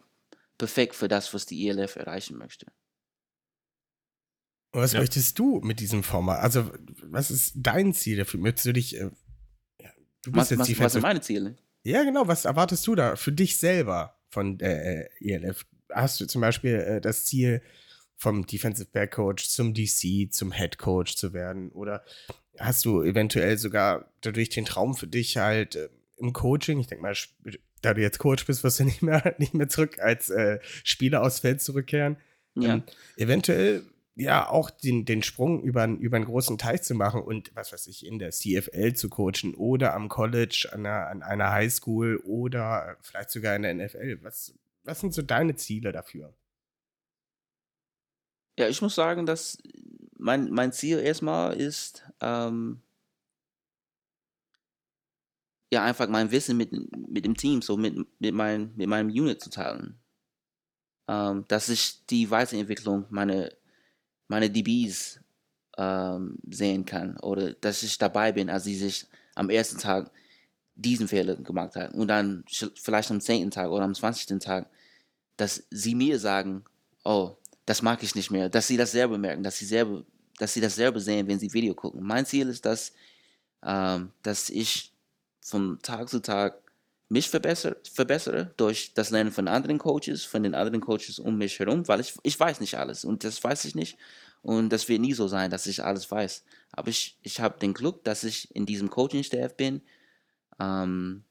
Speaker 5: perfekt für das, was die ELF erreichen möchte.
Speaker 3: Und was
Speaker 4: Ja.
Speaker 3: möchtest du mit diesem Format? Also, was ist dein Ziel dafür? Möchtest du dich. Äh, du bist
Speaker 5: Was,
Speaker 3: jetzt
Speaker 5: was, was
Speaker 3: Defensive-
Speaker 5: sind meine Ziele?
Speaker 3: Ja, genau. Was erwartest du da für dich selber von äh, äh, ELF? Hast du zum Beispiel äh, das Ziel, vom Defensive Back Coach zum DC, zum Head Coach zu werden? Oder hast du eventuell sogar dadurch den Traum für dich halt äh, im Coaching? Ich denke mal, da du jetzt Coach bist, wirst du nicht mehr, nicht mehr zurück als äh, Spieler aufs Feld zurückkehren.
Speaker 5: Ja.
Speaker 3: Ähm, eventuell ja auch den, den Sprung über, einen- über einen großen Teich zu machen und was weiß ich, in der CFL zu coachen oder am College, an einer, an einer Highschool oder vielleicht sogar in der NFL. Was, was sind so deine Ziele dafür?
Speaker 5: Ja, ich muss sagen, dass mein, mein Ziel erstmal ist, ähm, ja, einfach mein Wissen mit, mit dem Team, so mit, mit, mein, mit meinem Unit zu teilen. Ähm, dass ich die Weiterentwicklung meiner meine DBs ähm, sehen kann oder dass ich dabei bin, als sie sich am ersten Tag diesen Fehler gemacht haben und dann vielleicht am 10. Tag oder am 20. Tag, dass sie mir sagen, oh, das mag ich nicht mehr, dass sie das selber merken, dass sie selber, dass sie das selber sehen, wenn sie Video gucken. Mein Ziel ist, dass, ähm, dass ich von Tag zu Tag mich verbessere, verbessere durch das Lernen von anderen Coaches, von den anderen Coaches um mich herum, weil ich, ich weiß nicht alles und das weiß ich nicht und das wird nie so sein, dass ich alles weiß. Aber ich, ich habe den Glück, dass ich in diesem Coaching-Staff bin ähm,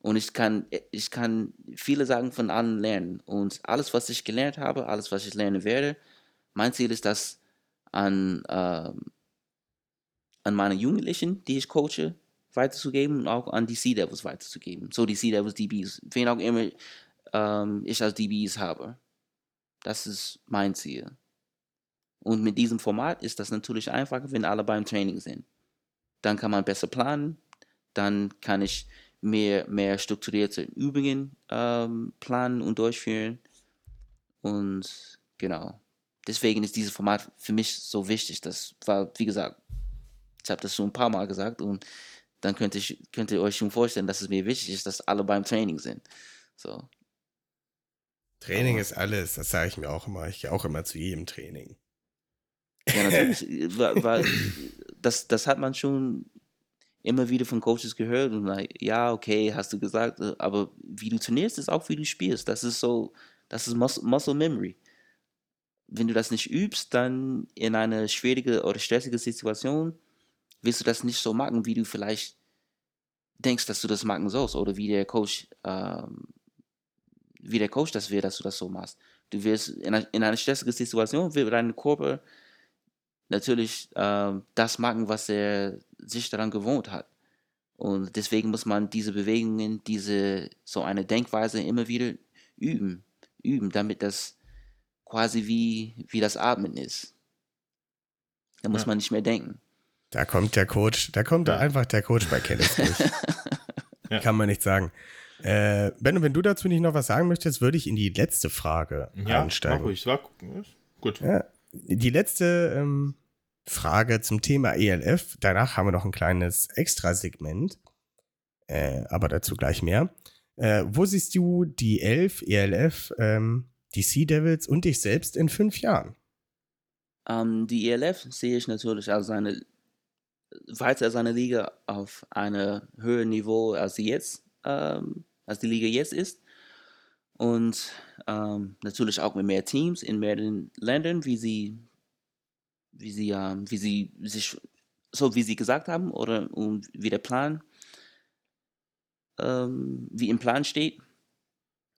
Speaker 5: und ich kann, ich kann viele Sachen von allen lernen. Und alles, was ich gelernt habe, alles, was ich lernen werde, mein Ziel ist, das an, ähm, an meine Jugendlichen, die ich coache, weiterzugeben und auch an die C-Devils weiterzugeben. So die C-Devils DBs, wen auch immer ähm, ich als DBs habe. Das ist mein Ziel. Und mit diesem Format ist das natürlich einfacher, wenn alle beim Training sind. Dann kann man besser planen, dann kann ich mehr, mehr strukturierte Übungen ähm, planen und durchführen. Und genau. Deswegen ist dieses Format für mich so wichtig. Das war, wie gesagt, ich habe das schon ein paar Mal gesagt und dann könnt, ich, könnt ihr euch schon vorstellen, dass es mir wichtig ist, dass alle beim Training sind. So.
Speaker 3: Training ist alles, das sage ich mir auch immer. Ich gehe auch immer zu jedem Training.
Speaker 5: Ja, natürlich. weil, weil das, das hat man schon immer wieder von Coaches gehört und like, ja, okay, hast du gesagt, aber wie du trainierst, ist auch wie du spielst. Das ist so, das ist Mus Muscle Memory. Wenn du das nicht übst, dann in einer schwierigen oder stressigen Situation wirst du das nicht so machen, wie du vielleicht denkst, dass du das machen sollst oder wie der Coach, ähm, wie der Coach das will, dass du das so machst. Du wirst in einer, in einer stressigen Situation wird dein Körper natürlich ähm, das machen, was er sich daran gewohnt hat. Und deswegen muss man diese Bewegungen, diese so eine Denkweise immer wieder üben, üben, damit das quasi wie, wie das Atmen ist. Da muss
Speaker 4: Ja.
Speaker 5: man nicht mehr denken.
Speaker 3: Da kommt der Coach, da kommt
Speaker 4: Ja.
Speaker 3: einfach der Coach bei Kenneth durch.
Speaker 4: Ja.
Speaker 3: Kann man nicht sagen. Äh, Benno, wenn du dazu nicht noch was sagen möchtest, würde ich in die letzte Frage
Speaker 4: Ja, mach
Speaker 3: einsteigen.
Speaker 4: ruhig. War, ist gut.
Speaker 3: Ja, die letzte ähm, Frage zum Thema ELF. Danach haben wir noch ein kleines Extra-Segment, äh, aber dazu gleich mehr. Äh, wo siehst du die Elf, ELF, ähm, die Sea Devils und dich selbst in fünf Jahren?
Speaker 5: Ähm, die ELF sehe ich natürlich als eine weiter als eine Liga auf einem höheren Niveau als jetzt, ähm, als die Liga jetzt ist. Und Ähm, natürlich auch mit mehr Teams in mehreren Ländern, wie sie, wie sie, ähm, wie sie sich, so wie sie gesagt haben, oder um, wie der Plan, ähm, wie im Plan steht.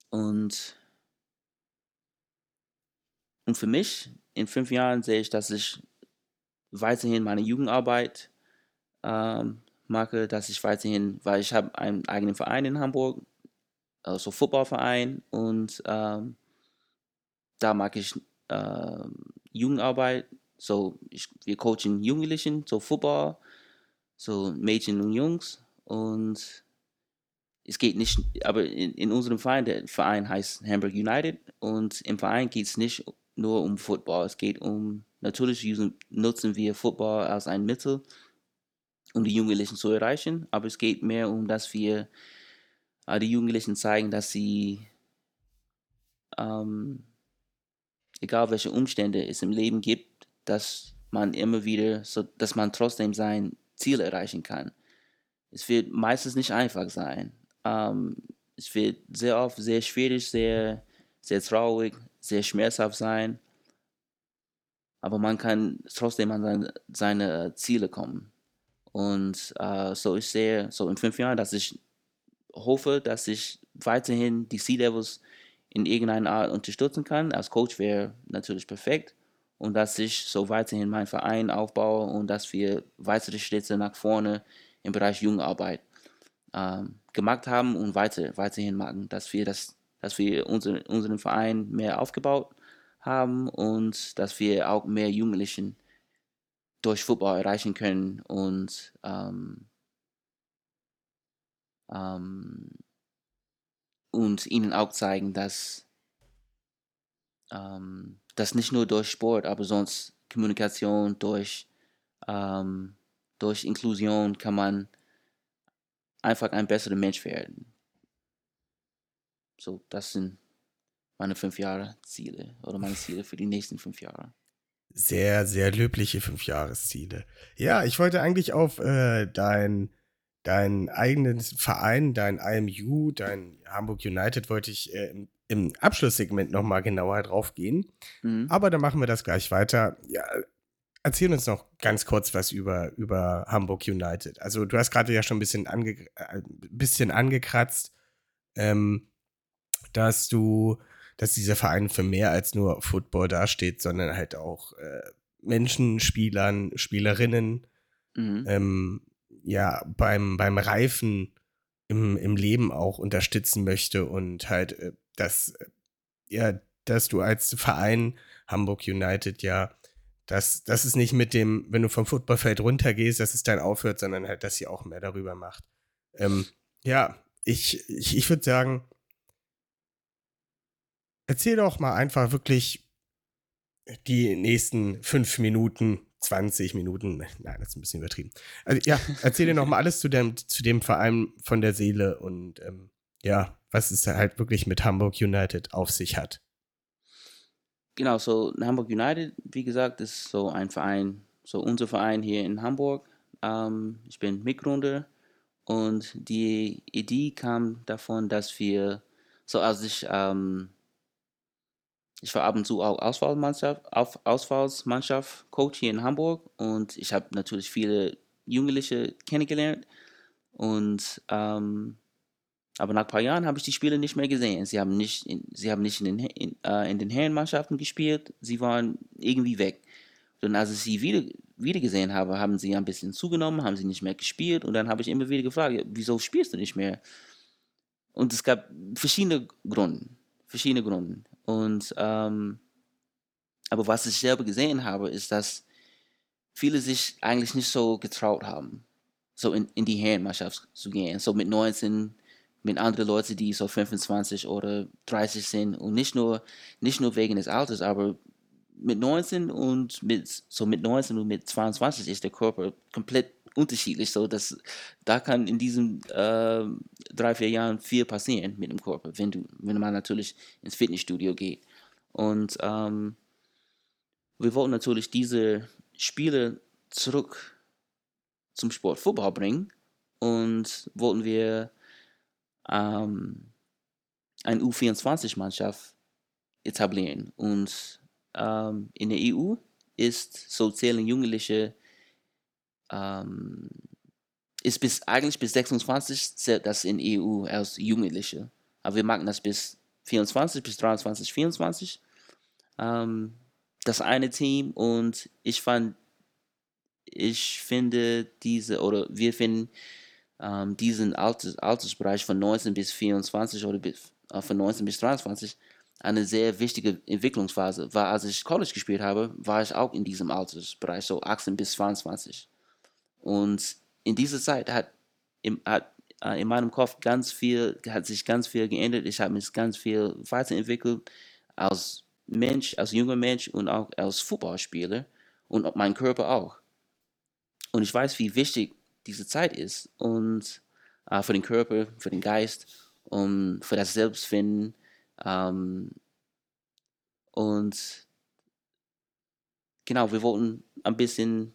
Speaker 5: Und, und für mich, in fünf Jahren sehe ich, dass ich weiterhin meine Jugendarbeit ähm, mache, dass ich weiterhin, weil ich habe einen eigenen Verein in Hamburg, also Footballverein und ähm, da mag ich äh, Jugendarbeit. So, ich, wir coachen Jugendlichen, so Football, so Mädchen und Jungs und es geht nicht, aber in, in unserem Verein, der Verein heißt Hamburg United und im Verein geht es nicht nur um Football, es geht um, natürlich nutzen wir Football als ein Mittel, um die Jugendlichen zu erreichen, aber es geht mehr um, dass wir äh, die Jugendlichen zeigen, dass sie, ähm, egal welche Umstände es im Leben gibt, dass man immer wieder, so, dass man trotzdem sein Ziel erreichen kann. Es wird meistens nicht einfach sein. Ähm, es wird sehr oft sehr schwierig, sehr, sehr traurig, sehr schmerzhaft sein. Aber man kann trotzdem an seine, seine Ziele kommen. Und äh, so ich sehe, so in fünf Jahren, dass ich hoffe, dass ich weiterhin die Devils in irgendeiner Art unterstützen kann. Als Coach wäre natürlich perfekt. Und dass ich so weiterhin meinen Verein aufbaue und dass wir weitere Schritte nach vorne im Bereich Jugendarbeit ähm, gemacht haben und weiter, weiterhin machen. Dass wir, das, dass wir unser, unseren Verein mehr aufgebaut haben und dass wir auch mehr Jugendlichen durch Football erreichen können und ähm, ähm, und ihnen auch zeigen, dass ähm, das nicht nur durch Sport, aber sonst Kommunikation, durch, ähm, durch Inklusion kann man einfach ein besserer Mensch werden. So, das sind meine fünf Jahre Ziele oder meine Ziele für die nächsten fünf Jahre
Speaker 3: sehr, sehr löbliche Fünfjahresziele. Ja, ich wollte eigentlich auf äh, dein, dein eigenen Verein, dein IMU, dein Hamburg United, wollte ich äh, im, im Abschlusssegment nochmal genauer drauf gehen. Mhm. Aber dann machen wir das gleich weiter. Ja, erzähl uns noch ganz kurz was über, über Hamburg United. Also, du hast gerade ja schon ein bisschen, ange, äh, bisschen angekratzt, ähm, dass du dass dieser Verein für mehr als nur Football dasteht, sondern halt auch äh, Menschen, Spielern, Spielerinnen, mhm. ähm, ja, beim, beim Reifen im, im Leben auch unterstützen möchte und halt, äh, dass, äh, ja, dass du als Verein Hamburg United ja, dass, dass es nicht mit dem, wenn du vom Footballfeld runtergehst, dass es dann aufhört, sondern halt, dass sie auch mehr darüber macht. Ähm, ja, ich, ich, ich würde sagen, erzähl doch mal einfach wirklich die nächsten fünf Minuten, 20 Minuten, nein, das ist ein bisschen übertrieben. Also ja, erzähl dir noch mal alles zu dem, zu dem Verein von der Seele und ähm, ja, was es halt wirklich mit Hamburg United auf sich hat.
Speaker 5: Genau, so Hamburg United, wie gesagt, ist so ein Verein, so unser Verein hier in Hamburg. Ähm, ich bin Mitgründer und die Idee kam davon, dass wir, so als ich ähm, ich war ab und zu auch Auswahlmannschaft, Auswahlmannschaft Coach hier in Hamburg und ich habe natürlich viele Jugendliche kennengelernt und ähm, aber nach ein paar Jahren habe ich die Spiele nicht mehr gesehen. Sie haben nicht, in, sie haben nicht in den, in, äh, in den Herrenmannschaften gespielt. Sie waren irgendwie weg. Und als ich sie wieder, wieder gesehen habe, haben sie ein bisschen zugenommen, haben sie nicht mehr gespielt. Und dann habe ich immer wieder gefragt, wieso spielst du nicht mehr? Und es gab verschiedene Gründe. Verschiedene Gründe. Und ähm, aber was ich selber gesehen habe, ist, dass viele sich eigentlich nicht so getraut haben, so in, in die Herrenmannschaft zu gehen. So mit 19, mit anderen Leuten, die so 25 oder 30 sind. Und nicht nur, nicht nur wegen des Alters, aber mit 19 und mit, so mit 19 und mit 22 ist der Körper komplett unterschiedlich. So, dass da kann in diesen äh, drei, vier Jahren viel passieren mit dem Körper, wenn, du, wenn man natürlich ins Fitnessstudio geht. Und ähm, wir wollten natürlich diese Spiele zurück zum Sport Football bringen und wollten wir ähm, eine U24-Mannschaft etablieren. Und ähm, in der EU ist so zählen Jugendliche ähm, ist bis eigentlich bis 26 zählt das in EU als Jugendliche. Aber wir machen das bis 24, bis 23, 24. Ähm, das eine Team und ich fand, ich finde diese, oder wir finden ähm, diesen Alters, Altersbereich von 19 bis 24 oder bis, äh, von 19 bis 23 eine sehr wichtige Entwicklungsphase. War, als ich College gespielt habe, war ich auch in diesem Altersbereich, so 18 bis 22. Und in dieser Zeit hat, im, hat äh, in meinem Kopf ganz viel, hat sich ganz viel geändert. Ich habe mich ganz viel weiterentwickelt als Mensch, als junger Mensch und auch als Fußballspieler und mein Körper auch. Und ich weiß, wie wichtig diese Zeit ist und äh, für den Körper, für den Geist und für das Selbstfinden. Ähm, und genau, wir wollten ein bisschen,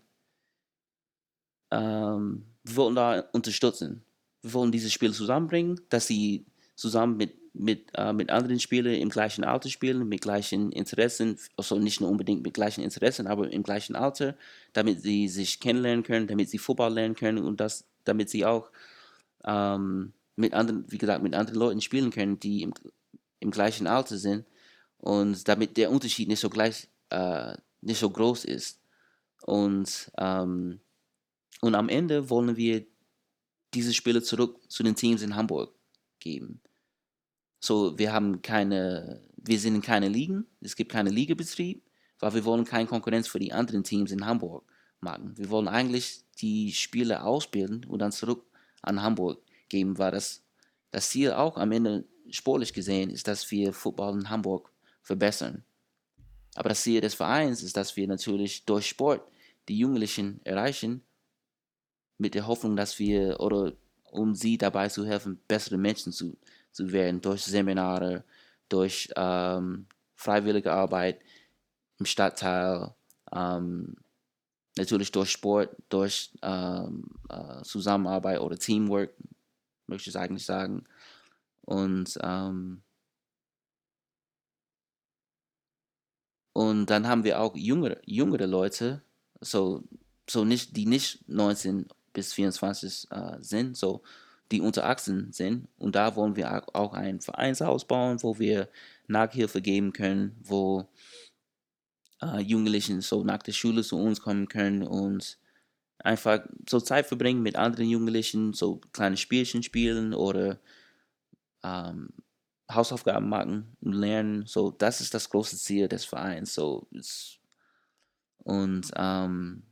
Speaker 5: ähm, wir wollten da unterstützen. Wir wollen diese Spiele zusammenbringen, dass sie zusammen mit mit, äh, mit anderen Spielern im gleichen Alter spielen, mit gleichen Interessen, also nicht nur unbedingt mit gleichen Interessen, aber im gleichen Alter, damit sie sich kennenlernen können, damit sie Fußball lernen können und das, damit sie auch ähm, mit anderen, wie gesagt, mit anderen Leuten spielen können, die im, im gleichen Alter sind und damit der Unterschied nicht so gleich, äh, nicht so groß ist. Und, ähm, und am Ende wollen wir diese Spiele zurück zu den Teams in Hamburg geben. So, wir haben keine, wir sind in keine Ligen, es gibt keinen Ligabetrieb, weil wir wollen keine Konkurrenz für die anderen Teams in Hamburg machen. Wir wollen eigentlich die Spiele ausbilden und dann zurück an Hamburg geben, weil das, das Ziel auch am Ende sportlich gesehen ist, dass wir Football in Hamburg verbessern. Aber das Ziel des Vereins ist, dass wir natürlich durch Sport die Jugendlichen erreichen, mit der Hoffnung, dass wir oder um sie dabei zu helfen, bessere Menschen zu, zu werden durch Seminare, durch ähm, freiwillige Arbeit im Stadtteil, ähm, natürlich durch Sport, durch ähm, äh, Zusammenarbeit oder Teamwork, möchte ich eigentlich sagen. Und, ähm, und dann haben wir auch jüngere, jüngere Leute, so, so nicht, die nicht 19 bis 24 äh, sind, so die unter 18 sind. Und da wollen wir auch ein Vereinshaus bauen, wo wir Nachhilfe geben können, wo äh, Jugendlichen so nach der Schule zu uns kommen können und einfach so Zeit verbringen mit anderen Jugendlichen, so kleine Spielchen spielen oder ähm, Hausaufgaben machen und lernen. So, das ist das große Ziel des Vereins. So, und ähm,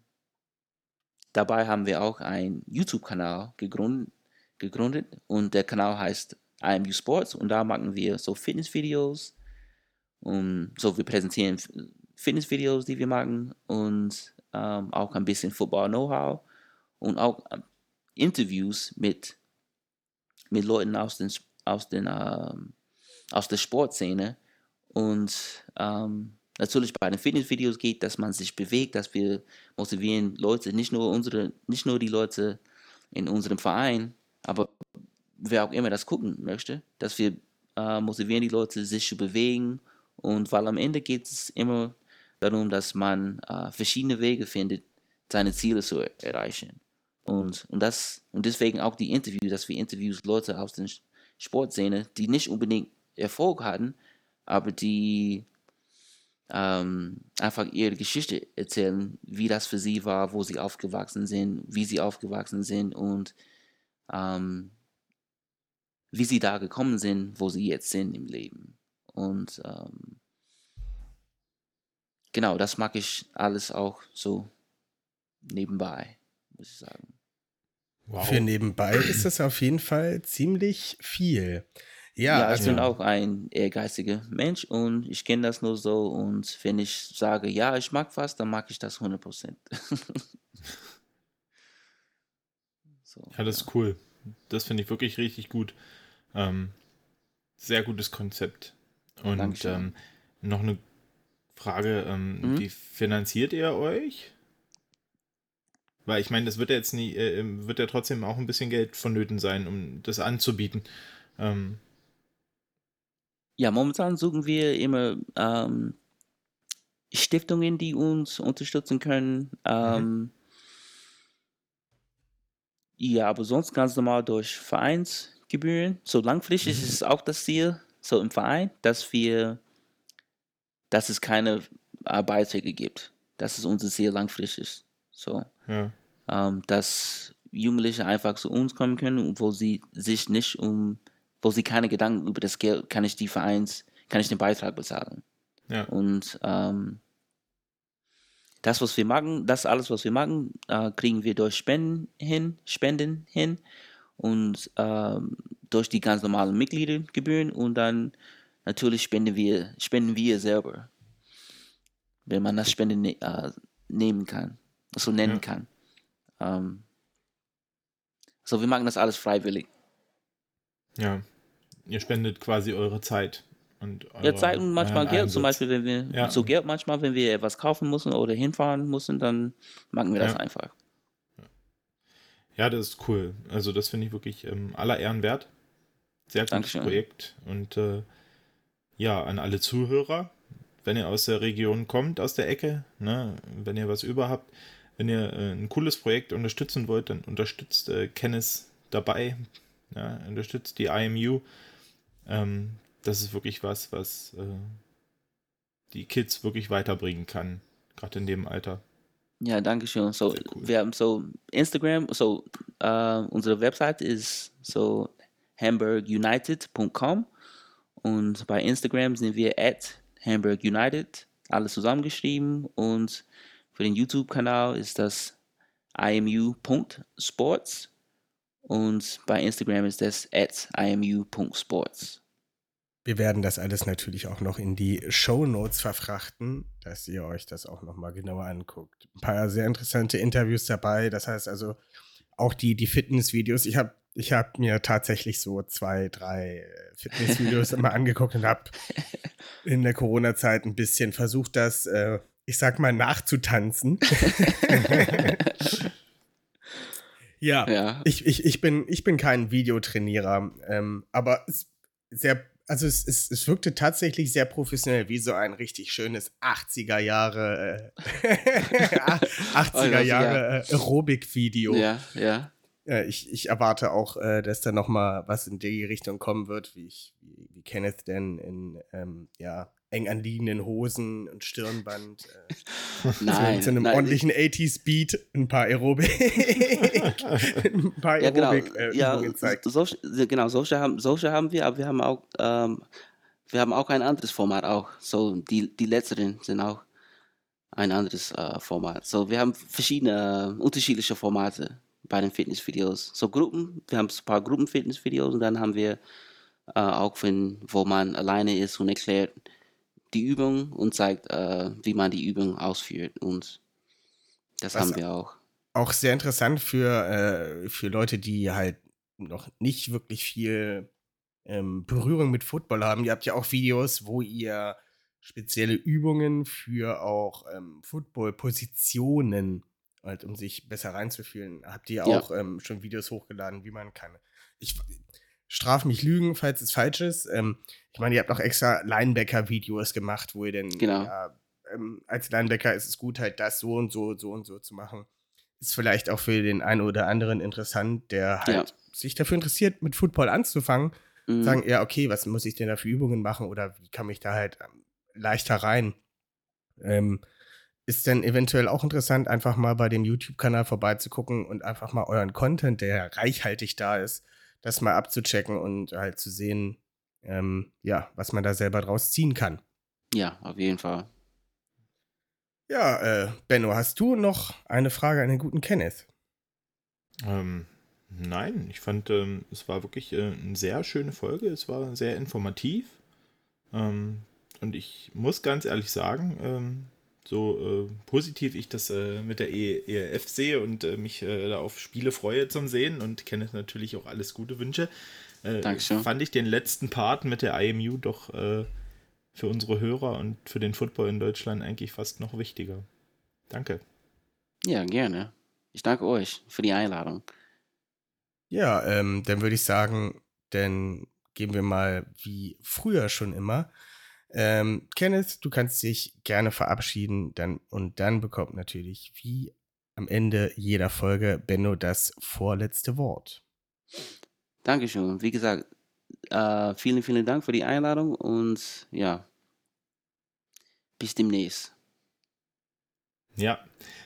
Speaker 5: dabei haben wir auch einen YouTube-Kanal gegründet, und der Kanal heißt IMU Sports und da machen wir so Fitnessvideos und so wir präsentieren Fitnessvideos, die wir machen und ähm, auch ein bisschen Football-Know-how und auch ähm, Interviews mit, mit Leuten aus, den, aus, den, ähm, aus der Sportszene und ähm, natürlich bei den Fitnessvideos geht, dass man sich bewegt, dass wir motivieren Leute, nicht nur unsere, nicht nur die Leute in unserem Verein, aber wer auch immer das gucken möchte, dass wir äh, motivieren die Leute, sich zu bewegen. Und weil am Ende geht es immer darum, dass man äh, verschiedene Wege findet, seine Ziele zu erreichen. Und, und, das, und deswegen auch die Interviews, dass wir Interviews Leute aus der Sportszene, die nicht unbedingt Erfolg hatten, aber die ähm, einfach ihre Geschichte erzählen, wie das für sie war, wo sie aufgewachsen sind, wie sie aufgewachsen sind und ähm, wie sie da gekommen sind, wo sie jetzt sind im Leben. Und ähm, genau, das mag ich alles auch so nebenbei, muss ich sagen.
Speaker 3: Wow. Für nebenbei ist das auf jeden Fall ziemlich viel. Ja,
Speaker 5: ja ich also, bin auch ein ehrgeiziger Mensch und ich kenne das nur so und wenn ich sage, ja, ich mag was, dann mag ich das 100%.
Speaker 4: So, ja, das ja. ist cool. Das finde ich wirklich richtig gut. Ähm, sehr gutes Konzept. Und ähm, noch eine Frage: ähm, mhm. Wie finanziert ihr euch? Weil ich meine, das wird ja jetzt nie, äh, wird ja trotzdem auch ein bisschen Geld vonnöten sein, um das anzubieten. Ähm,
Speaker 5: Ja, momentan suchen wir immer ähm, Stiftungen, die uns unterstützen können. Ähm, Ja, aber sonst ganz normal durch Vereinsgebühren. So langfristig ist es auch das Ziel, so im Verein, dass wir, dass es keine äh, Beiträge gibt. Das ist unser Ziel langfristig. So,
Speaker 4: Ja.
Speaker 5: ähm, dass Jugendliche einfach zu uns kommen können, wo sie sich nicht um, wo sie keine Gedanken über das Geld, kann ich die Vereins, kann ich den Beitrag bezahlen.
Speaker 4: Ja.
Speaker 5: Und ähm, das, was wir machen, das alles, was wir machen, äh, kriegen wir durch Spenden hin, Spenden hin und ähm, durch die ganz normalen Mitgliedergebühren und dann natürlich spenden wir, spenden wir selber, wenn man das Spenden ne äh, nehmen kann, so nennen
Speaker 4: Ja.
Speaker 5: kann. Ähm, so, wir machen das alles freiwillig.
Speaker 4: Ja. Ihr spendet quasi eure Zeit. Und
Speaker 5: Ja,
Speaker 4: eure-
Speaker 5: Zeit und manchmal Geld. Zum
Speaker 4: Einsatz.
Speaker 5: Beispiel, wenn wir
Speaker 4: Ja.
Speaker 5: so Geld manchmal, wenn wir etwas kaufen müssen oder hinfahren müssen, dann machen wir das
Speaker 4: Ja.
Speaker 5: einfach.
Speaker 4: Ja, das ist cool. Also das finde ich wirklich ähm, aller Ehren wert. Sehr gutes
Speaker 5: Dankeschön.
Speaker 4: Projekt. Und äh, ja, an alle Zuhörer, wenn ihr aus der Region kommt, aus der Ecke, ne, wenn ihr was über habt, wenn ihr äh, ein cooles Projekt unterstützen wollt, dann unterstützt äh, Kenneth dabei. Ja, unterstützt die IMU. Ähm, das ist wirklich was, was äh, die Kids wirklich weiterbringen kann. Gerade in dem Alter.
Speaker 5: Ja, danke schön. So,
Speaker 4: cool.
Speaker 5: wir haben so Instagram, so äh, unsere Website ist so hamburgunited.com und bei Instagram sind wir at hamburgunited, alles zusammengeschrieben und für den YouTube-Kanal ist das imu.sports und bei Instagram ist das at imu.sports.
Speaker 3: Wir werden das alles natürlich auch noch in die Show Notes verfrachten, dass ihr euch das auch noch mal genauer anguckt. Ein paar sehr interessante Interviews dabei. Das heißt also auch die, die Fitnessvideos. Ich habe ich hab mir tatsächlich so zwei, drei äh, Fitnessvideos immer angeguckt und habe in der Corona-Zeit ein bisschen versucht, das, äh, ich sag mal, nachzutanzen. ja,
Speaker 5: Ja,
Speaker 3: ich, ich, ich, bin, ich bin kein Videotrainierer, ähm, aber es, sehr, also es, es, es wirkte tatsächlich sehr professionell, wie so ein richtig schönes 80er Jahre, äh, 80er Jahre äh, Aerobic-Video.
Speaker 5: ja, ja.
Speaker 3: Äh, ich, ich erwarte auch, äh, dass da noch mal was in die Richtung kommen wird, wie ich, wie, wie Kenneth denn in ähm, ja, eng anliegenden Hosen und Stirnband äh,
Speaker 5: Nein,
Speaker 3: zu, einem
Speaker 5: nein,
Speaker 3: ordentlichen 80s Beat ein paar Aerobic, ein paar
Speaker 5: Ja, genau.
Speaker 3: Äh,
Speaker 5: ja,
Speaker 3: zeigt.
Speaker 5: solche, genau, solche haben, solche haben wir, aber wir haben auch, ähm, wir haben auch ein anderes Format auch. So, die, die letzteren sind auch ein anderes äh, Format. So, wir haben verschiedene, äh, unterschiedliche Formate bei den Fitnessvideos. So Gruppen, wir haben ein paar Gruppenfitnessvideos und dann haben wir äh, auch, wenn, wo man alleine ist und erklärt die Übung und zeigt, äh, wie man die Übung ausführt. Und das
Speaker 3: Was-
Speaker 5: haben wir auch.
Speaker 3: Auch sehr interessant für, äh, für Leute, die halt noch nicht wirklich viel ähm, Berührung mit Football haben. Ihr habt ja auch Videos, wo ihr spezielle Übungen für auch ähm, Football-Positionen, halt, um sich besser reinzufühlen, habt ihr
Speaker 5: Ja.
Speaker 3: auch ähm, schon Videos hochgeladen, wie man kann. Ich straf mich Lügen, falls es falsch ist. Ähm, ich meine, ihr habt auch extra Linebacker-Videos gemacht, wo ihr denn
Speaker 5: Genau.
Speaker 3: ja, ähm, als Linebacker ist es gut, halt das so und so, so und so zu machen. Ist vielleicht auch für den einen oder anderen interessant, der halt
Speaker 5: Ja.
Speaker 3: sich dafür interessiert, mit Football anzufangen.
Speaker 5: Mhm.
Speaker 3: Sagen, ja, okay, was muss ich denn da für Übungen machen oder wie kann mich da halt ähm, leichter rein? Ähm, ist denn eventuell auch interessant, einfach mal bei dem YouTube-Kanal vorbeizugucken und einfach mal euren Content, der reichhaltig da ist, das mal abzuchecken und halt zu sehen, ähm, ja, was man da selber draus ziehen kann.
Speaker 5: Ja, auf jeden Fall.
Speaker 3: Ja, äh, Benno, hast du noch eine Frage an den guten Kenneth?
Speaker 4: Ähm, nein, ich fand, ähm, es war wirklich äh, eine sehr schöne Folge. Es war sehr informativ. Ähm, und ich muss ganz ehrlich sagen, ähm, so äh, positiv ich das äh, mit der e ERF sehe und äh, mich äh, da auf Spiele freue zum Sehen und Kenneth natürlich auch alles Gute wünsche, äh,
Speaker 5: Dankeschön.
Speaker 4: fand ich den letzten Part mit der IMU doch äh, für unsere Hörer und für den Football in Deutschland eigentlich fast noch wichtiger. Danke.
Speaker 5: Ja, gerne. Ich danke euch für die Einladung.
Speaker 3: Ja, ähm, dann würde ich sagen, dann gehen wir mal wie früher schon immer. Ähm, Kenneth, du kannst dich gerne verabschieden dann, und dann bekommt natürlich wie am Ende jeder Folge Benno das vorletzte Wort.
Speaker 5: Dankeschön. Wie gesagt, äh, vielen, vielen Dank für die Einladung und ja, bis demnächst.
Speaker 4: Ja,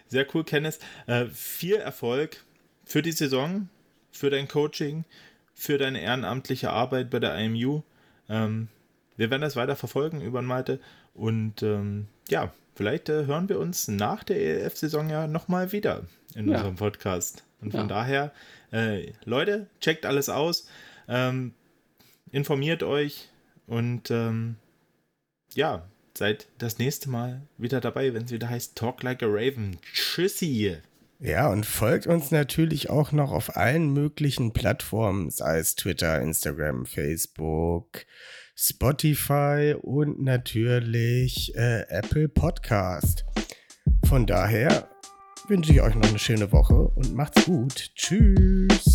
Speaker 4: sehr cool, Kenneth. Äh, viel Erfolg für die Saison, für dein Coaching, für deine ehrenamtliche Arbeit bei der IMU. Ähm, wir werden das weiter verfolgen über Malte und ähm, ja, vielleicht äh, hören wir uns nach der ELF-Saison ja nochmal wieder in ja. unserem Podcast. Und von ja. daher, äh, Leute, checkt alles aus, ähm, informiert euch und ähm, ja, seid das nächste Mal wieder dabei, wenn es wieder heißt Talk Like a Raven. Tschüssi!
Speaker 3: Ja, und folgt uns natürlich auch noch auf allen möglichen Plattformen, sei es Twitter, Instagram, Facebook, Spotify und natürlich äh, Apple Podcast. Von daher wünsche ich euch noch eine schöne Woche und macht's gut. Tschüss.